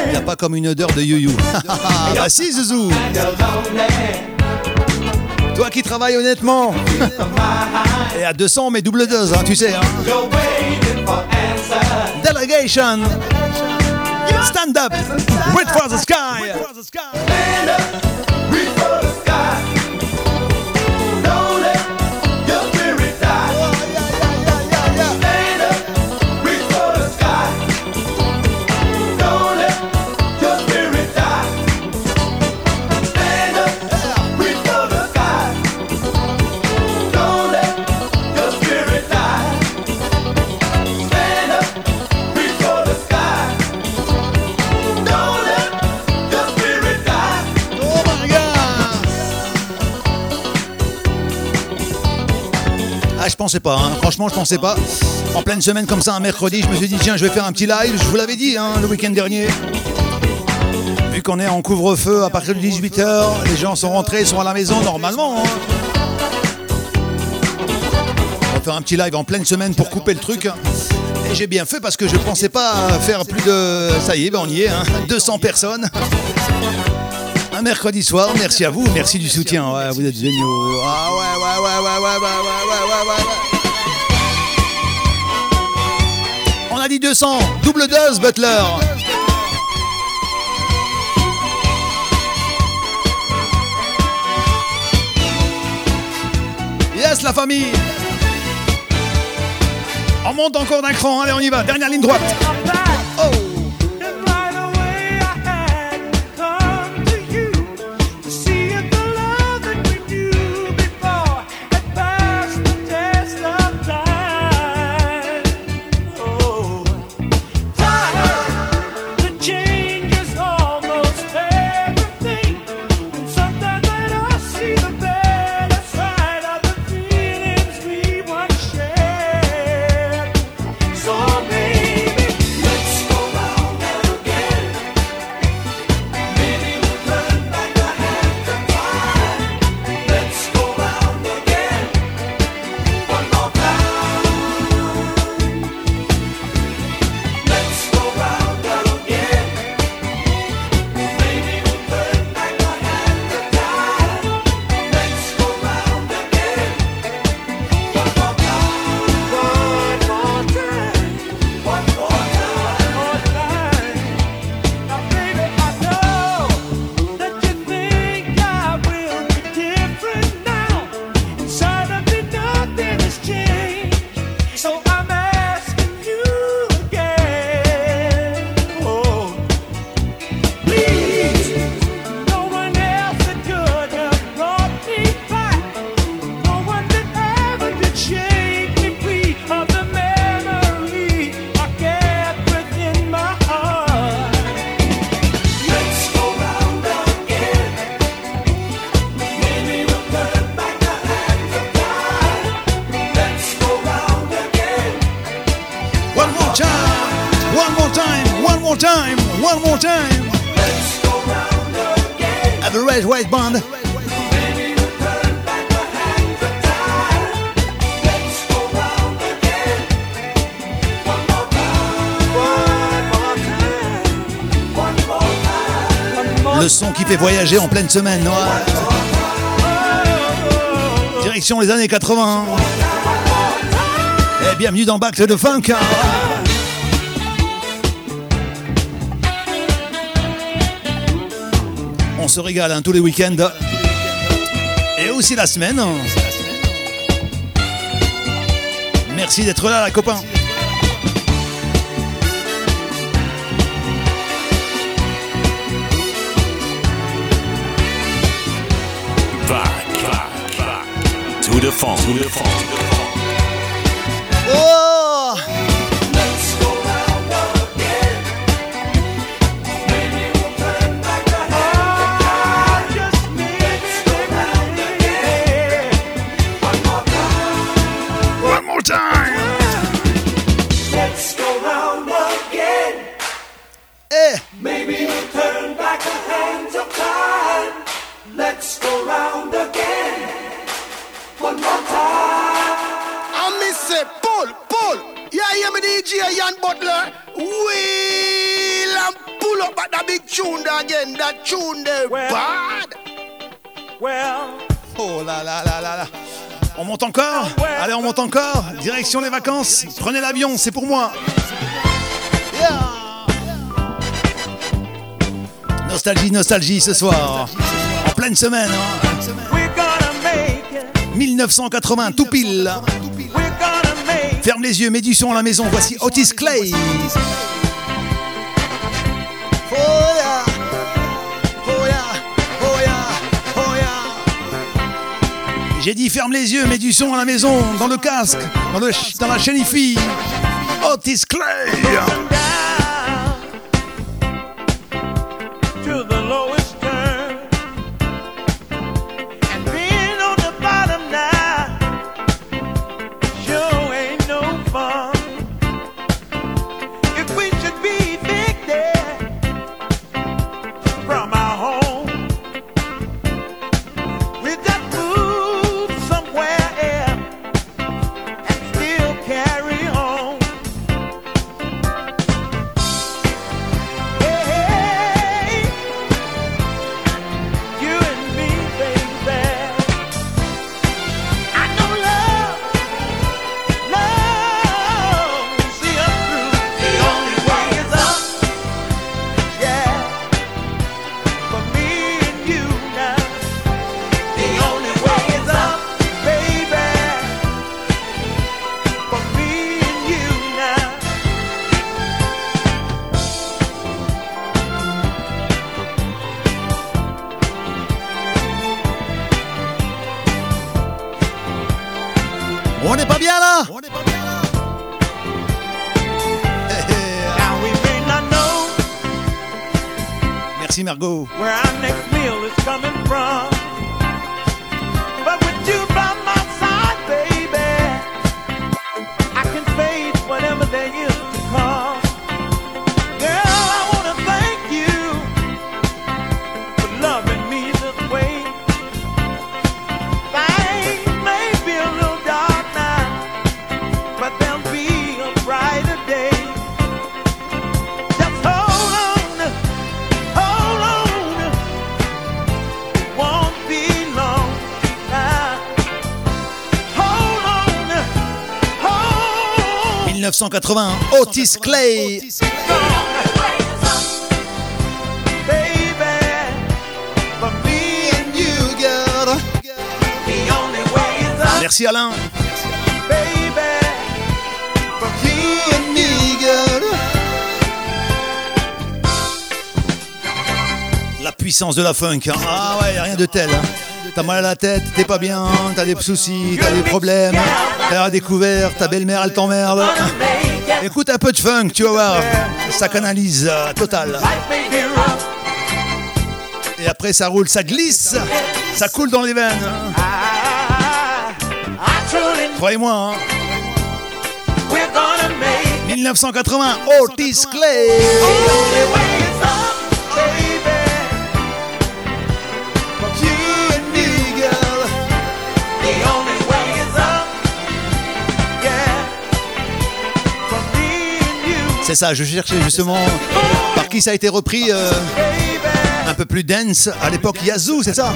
Il n'y a pas comme une odeur de you-you. bah si Zouzou. Toi qui travailles honnêtement. Et à 200 mais double dose, hein, tu sais. hein. Delegation. Stand up. Wait for the sky. Pensais pas, hein. franchement je pensais pas. En pleine semaine comme ça, un mercredi, je me suis dit tiens je vais faire un petit live, je vous l'avais dit hein, le week-end dernier. Vu qu'on est en couvre-feu à partir de 18h, les gens sont rentrés, sont à la maison normalement. hein. On va faire un petit live en pleine semaine pour couper le truc. Et j'ai bien fait parce que je pensais pas faire plus de... Ça y est, ben on y est, hein. 200 personnes. Un mercredi soir, merci à vous, merci du soutien, ouais, vous êtes géniaux. Ah ouais, ouais, ouais, ouais, ouais, ouais, ouais, ouais, ouais, ouais. On a dit 200, double dose, Butler. Yes, la famille. On monte encore d'un cran, allez, on y va, dernière ligne droite. Voyager en pleine semaine. Direction les années 80. Et bienvenue dans to the Funk. On se régale hein, tous les week-ends. Et aussi la semaine. Merci d'être là, les copains. Back. To encore. Direction les vacances. Prenez l'avion, c'est pour moi. Nostalgie, nostalgie ce soir. En pleine semaine. hein. We're gonna make it. 1980, tout pile. Ferme les yeux, mets du son à la maison. Voici Otis Clay. J'ai dit ferme les yeux, mets du son à la maison, dans le casque, dans, le ch- dans la chaîne. Otis Clay. Margot. where our next 1980, Otis Clay. Merci Alain. La puissance de la funk. hein. Ah ouais, y a rien de tel. hein. T'as mal à la tête, t'es pas bien, t'as des soucis, t'as des problèmes, t'as découvert, ta belle-mère elle t'emmerde. Écoute un peu de funk, tu vas voir, ça canalise euh, total. Et après ça roule, ça glisse, ça coule dans les veines. Croyez-moi, hein. Make 1980, Otis Clay. C'est ça, je cherchais justement par qui ça a été repris euh, un peu plus dense. À l'époque, Yazoo, c'est ça?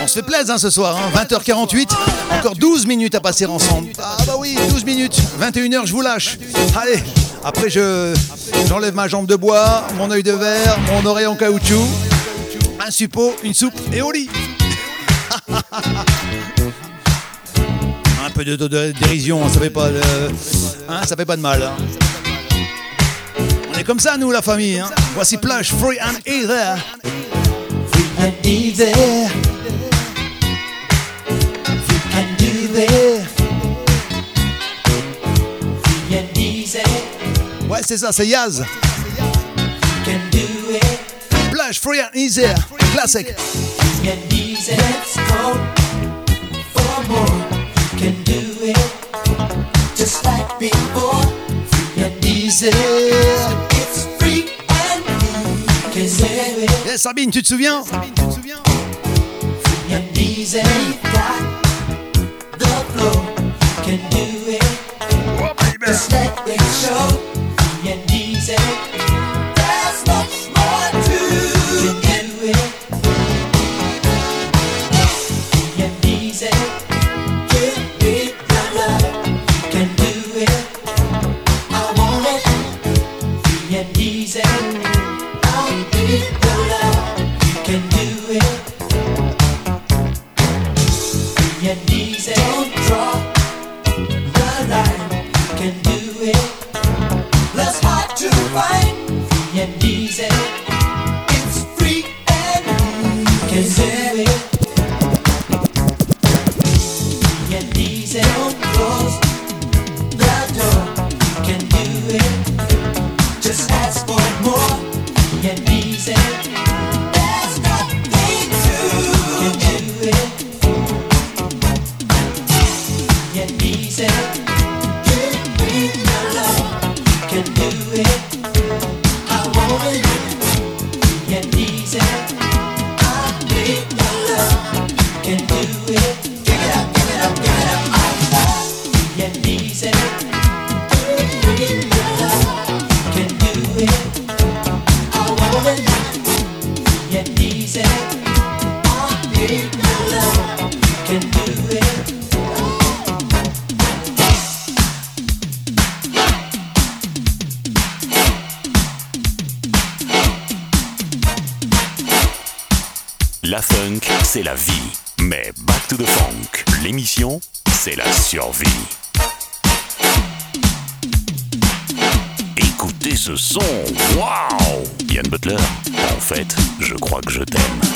On se fait plaisir hein, ce soir, hein, 20h48, encore 12 minutes à passer ensemble. Ah bah oui, 12 minutes, 21h je vous lâche. Allez, après je j'enlève ma jambe de bois, mon œil de verre, mon oreille en caoutchouc, un suppôt, une soupe et au lit. un peu de, de- de dérision, ça fait pas de, hein, ça fait pas de mal. hein. On est comme ça nous la famille. hein. Voici Plush, Free and Easy. Free and Easy. and easy. Free and easy. Ouais, c'est ça, c'est Yaz. Plush, free and easy. Classic. Just like before. Free and easy. It's free and easy. Yes, Sabine, tu te souviens? Free and easy. the flow can do it. Just let it show. Free and easy. To Funk, l'émission, c'est la survie. Écoutez ce son, waouh Yann Butler, en fait, je crois que je t'aime.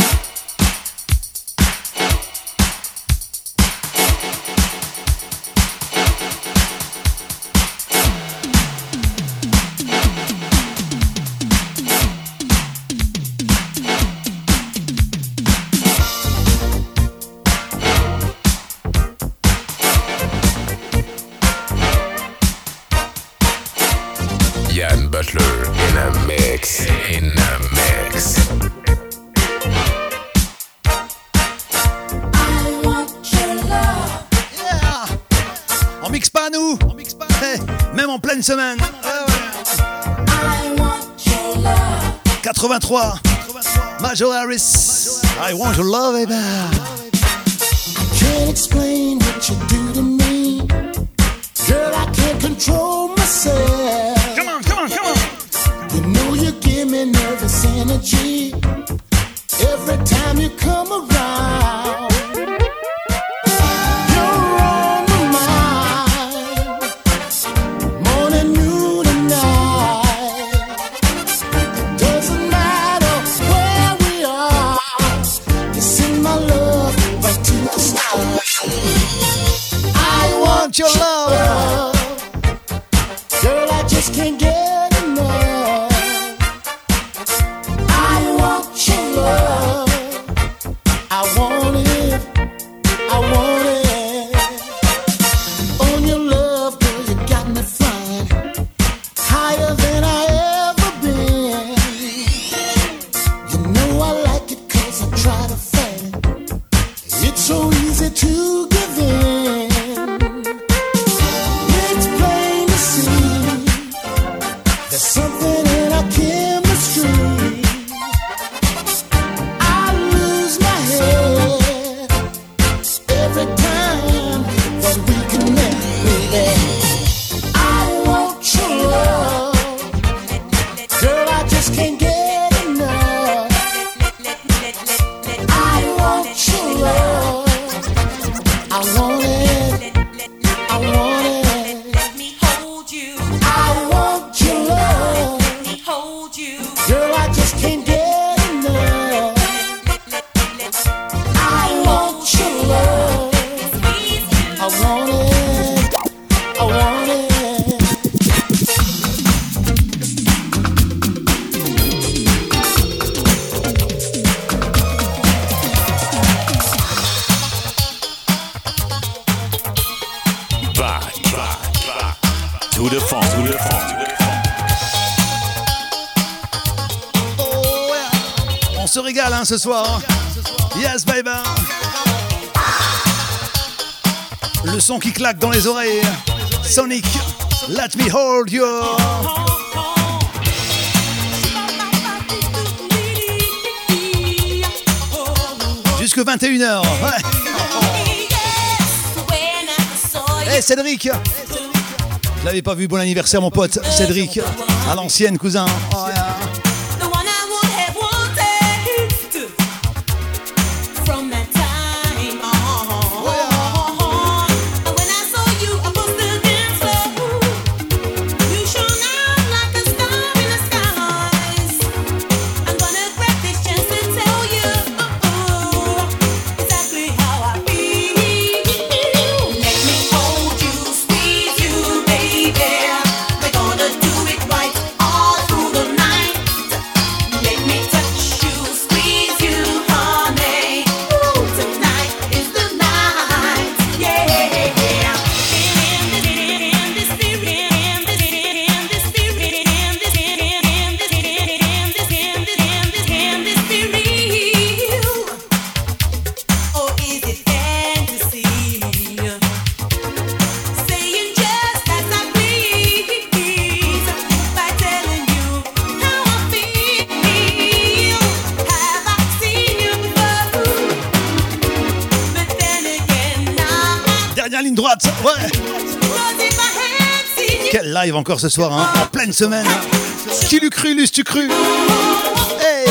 On se régale hein, ce soir. Yes, baby. Le son qui claque dans les oreilles. Sonic, let me hold you. Jusque 21h. Ouais. Hey Cédric Je l'avais pas vu, bon anniversaire mon pote Cédric, à l'ancienne cousin. Encore ce soir, hein, en pleine semaine. Qui l'eût cru, l'eût-tu cru Hey.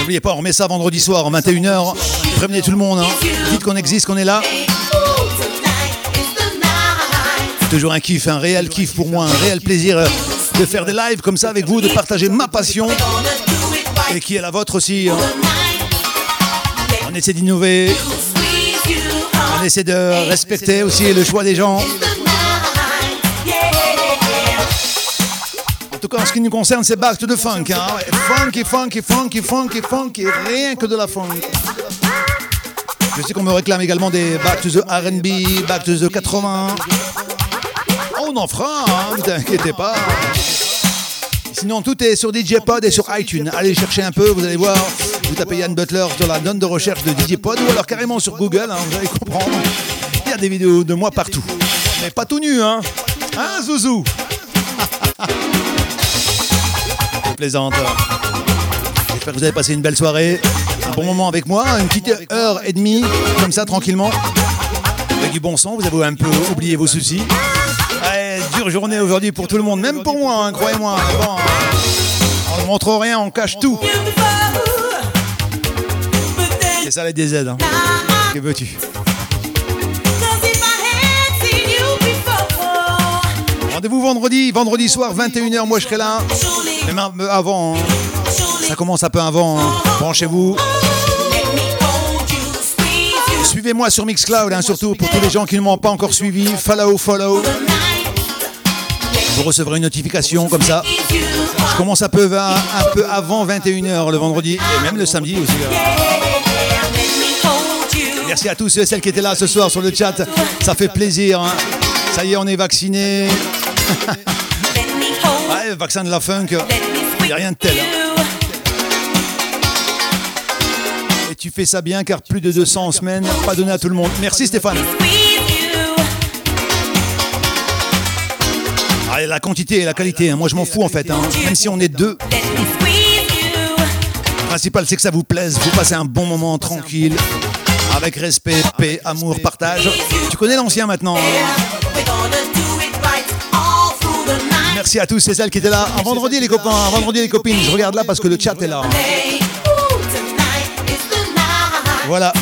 N'oubliez pas, on remet ça vendredi soir, en 21h. Prévenez tout le monde, hein. dites qu'on existe, qu'on est là. Toujours un kiff, un réel kiff pour moi, un réel plaisir euh, de faire des lives comme ça avec vous, de partager ma passion et qui est la vôtre aussi. hein. On essaie d'innover, on essaie de respecter aussi le choix des gens. En tout cas, en ce qui nous concerne, c'est back to the funk. Hein. Funky, funky, funky, funky, funky, rien que de la funk. Je sais qu'on me réclame également des back to the R&B, back to the 80. On en fera, hein, ne t'inquiétez pas. Sinon, tout est sur DJ Pod et sur iTunes. Allez chercher un peu, vous allez voir. Vous tapez Yann Butler sur la donne de recherche de DJ Pod ou alors carrément sur Google, hein, vous allez comprendre. Il y a des vidéos de moi partout. Mais pas tout nu, hein Hein, Zouzou? Plaisante. J'espère que vous avez passé une belle soirée. Un bon moment avec moi, une petite heure et demie, comme ça, tranquillement. Avec du bon son, vous avez un peu oublié vos soucis. Ouais, dure journée aujourd'hui pour tout le monde, même pour moi, hein, croyez-moi. On ne montre rien, on cache tout. Ça les DZ. Hein. Que veux-tu? Rendez-vous vendredi, vendredi soir, 21h, moi je serai là. Même un peu avant, hein. ça commence un peu avant. hein. Branchez-vous. Suivez-moi sur Mixcloud, hein, surtout pour tous les gens qui ne m'ont pas encore suivi. Follow, follow. Vous recevrez une notification comme ça. Je commence un peu, un, peu avant 21h le vendredi et même le samedi aussi. Merci à tous ceux et celles qui étaient là ce soir sur le chat. Ça fait plaisir. hein. Ça y est, on est vaccinés. Ouais, vaccin de la funk. Il n'y a rien de tel. hein. Et tu fais ça bien car plus de 200 en semaine, pas donné à tout le monde. Merci Stéphane. Allez, la quantité et la qualité, hein. moi je m'en fous en fait. Même si on est deux. Le principal c'est que ça vous plaise, vous passez un bon moment tranquille, avec respect, paix, amour, partage. Tu connais l'ancien maintenant. Hein Merci à tous et celles qui étaient là. Un vendredi les copains, un vendredi les copines. Je regarde là parce que le chat est là. Voilà.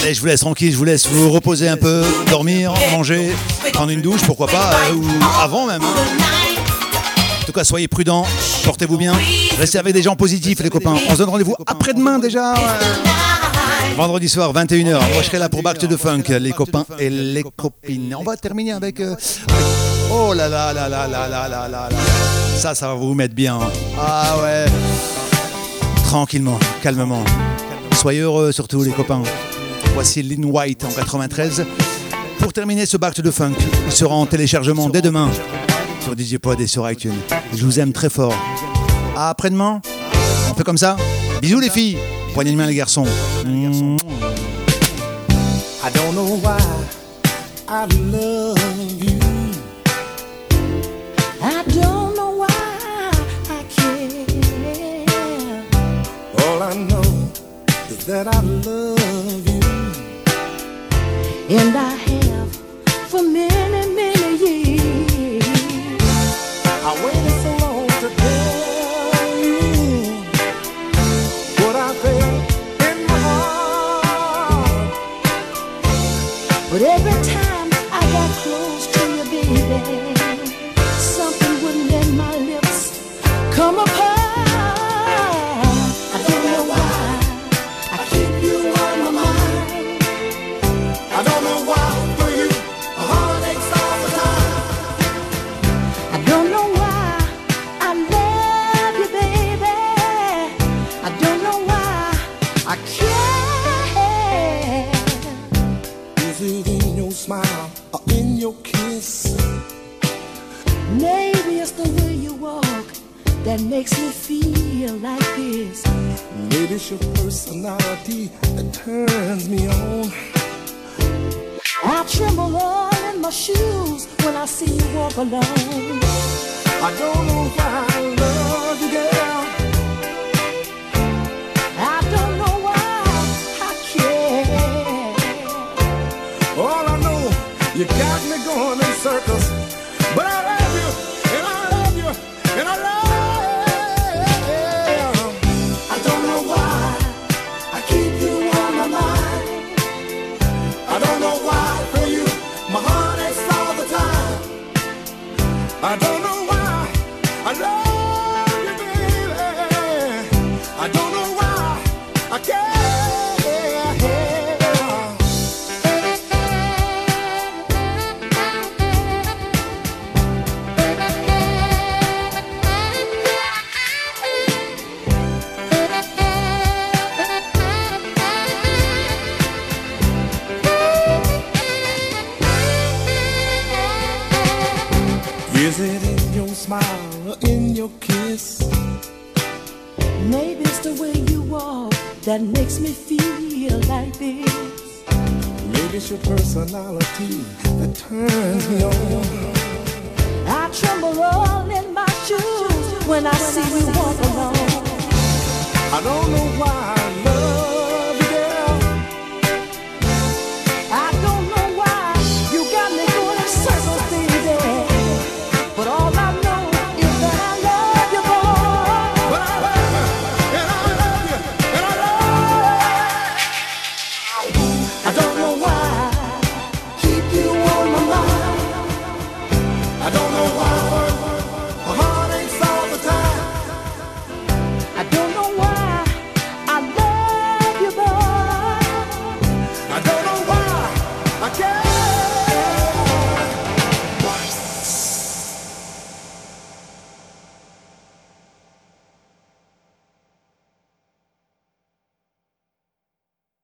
Allez, je vous laisse tranquille, je vous laisse vous reposer un peu, dormir, manger, prendre une douche, pourquoi pas, euh, ou avant même. Hein. En tout cas, soyez prudents, portez-vous bien, restez avec des gens positifs, les copains. On se donne rendez-vous après-demain déjà. Vendredi soir, 21h, moi je serai là pour Back de Funk, les copains et les copines. On va terminer avec. Euh, oh là là là là là là là là Ça, ça va vous mettre bien. Ah ouais. Tranquillement, calmement. Soyez heureux surtout, les copains. Voici Lynn White en 93. Pour terminer ce Back de Funk, il sera en téléchargement dès demain sur DJ Pod et sur iTunes. Je vous aime très fort. À après-demain, on fait comme ça. Bisous les filles Poignée de main, les garçons. I don't know why I love you. I don't know why I care. All I know is that I love you. And I But every time I got close to you, baby, something wouldn't let my lips come apart.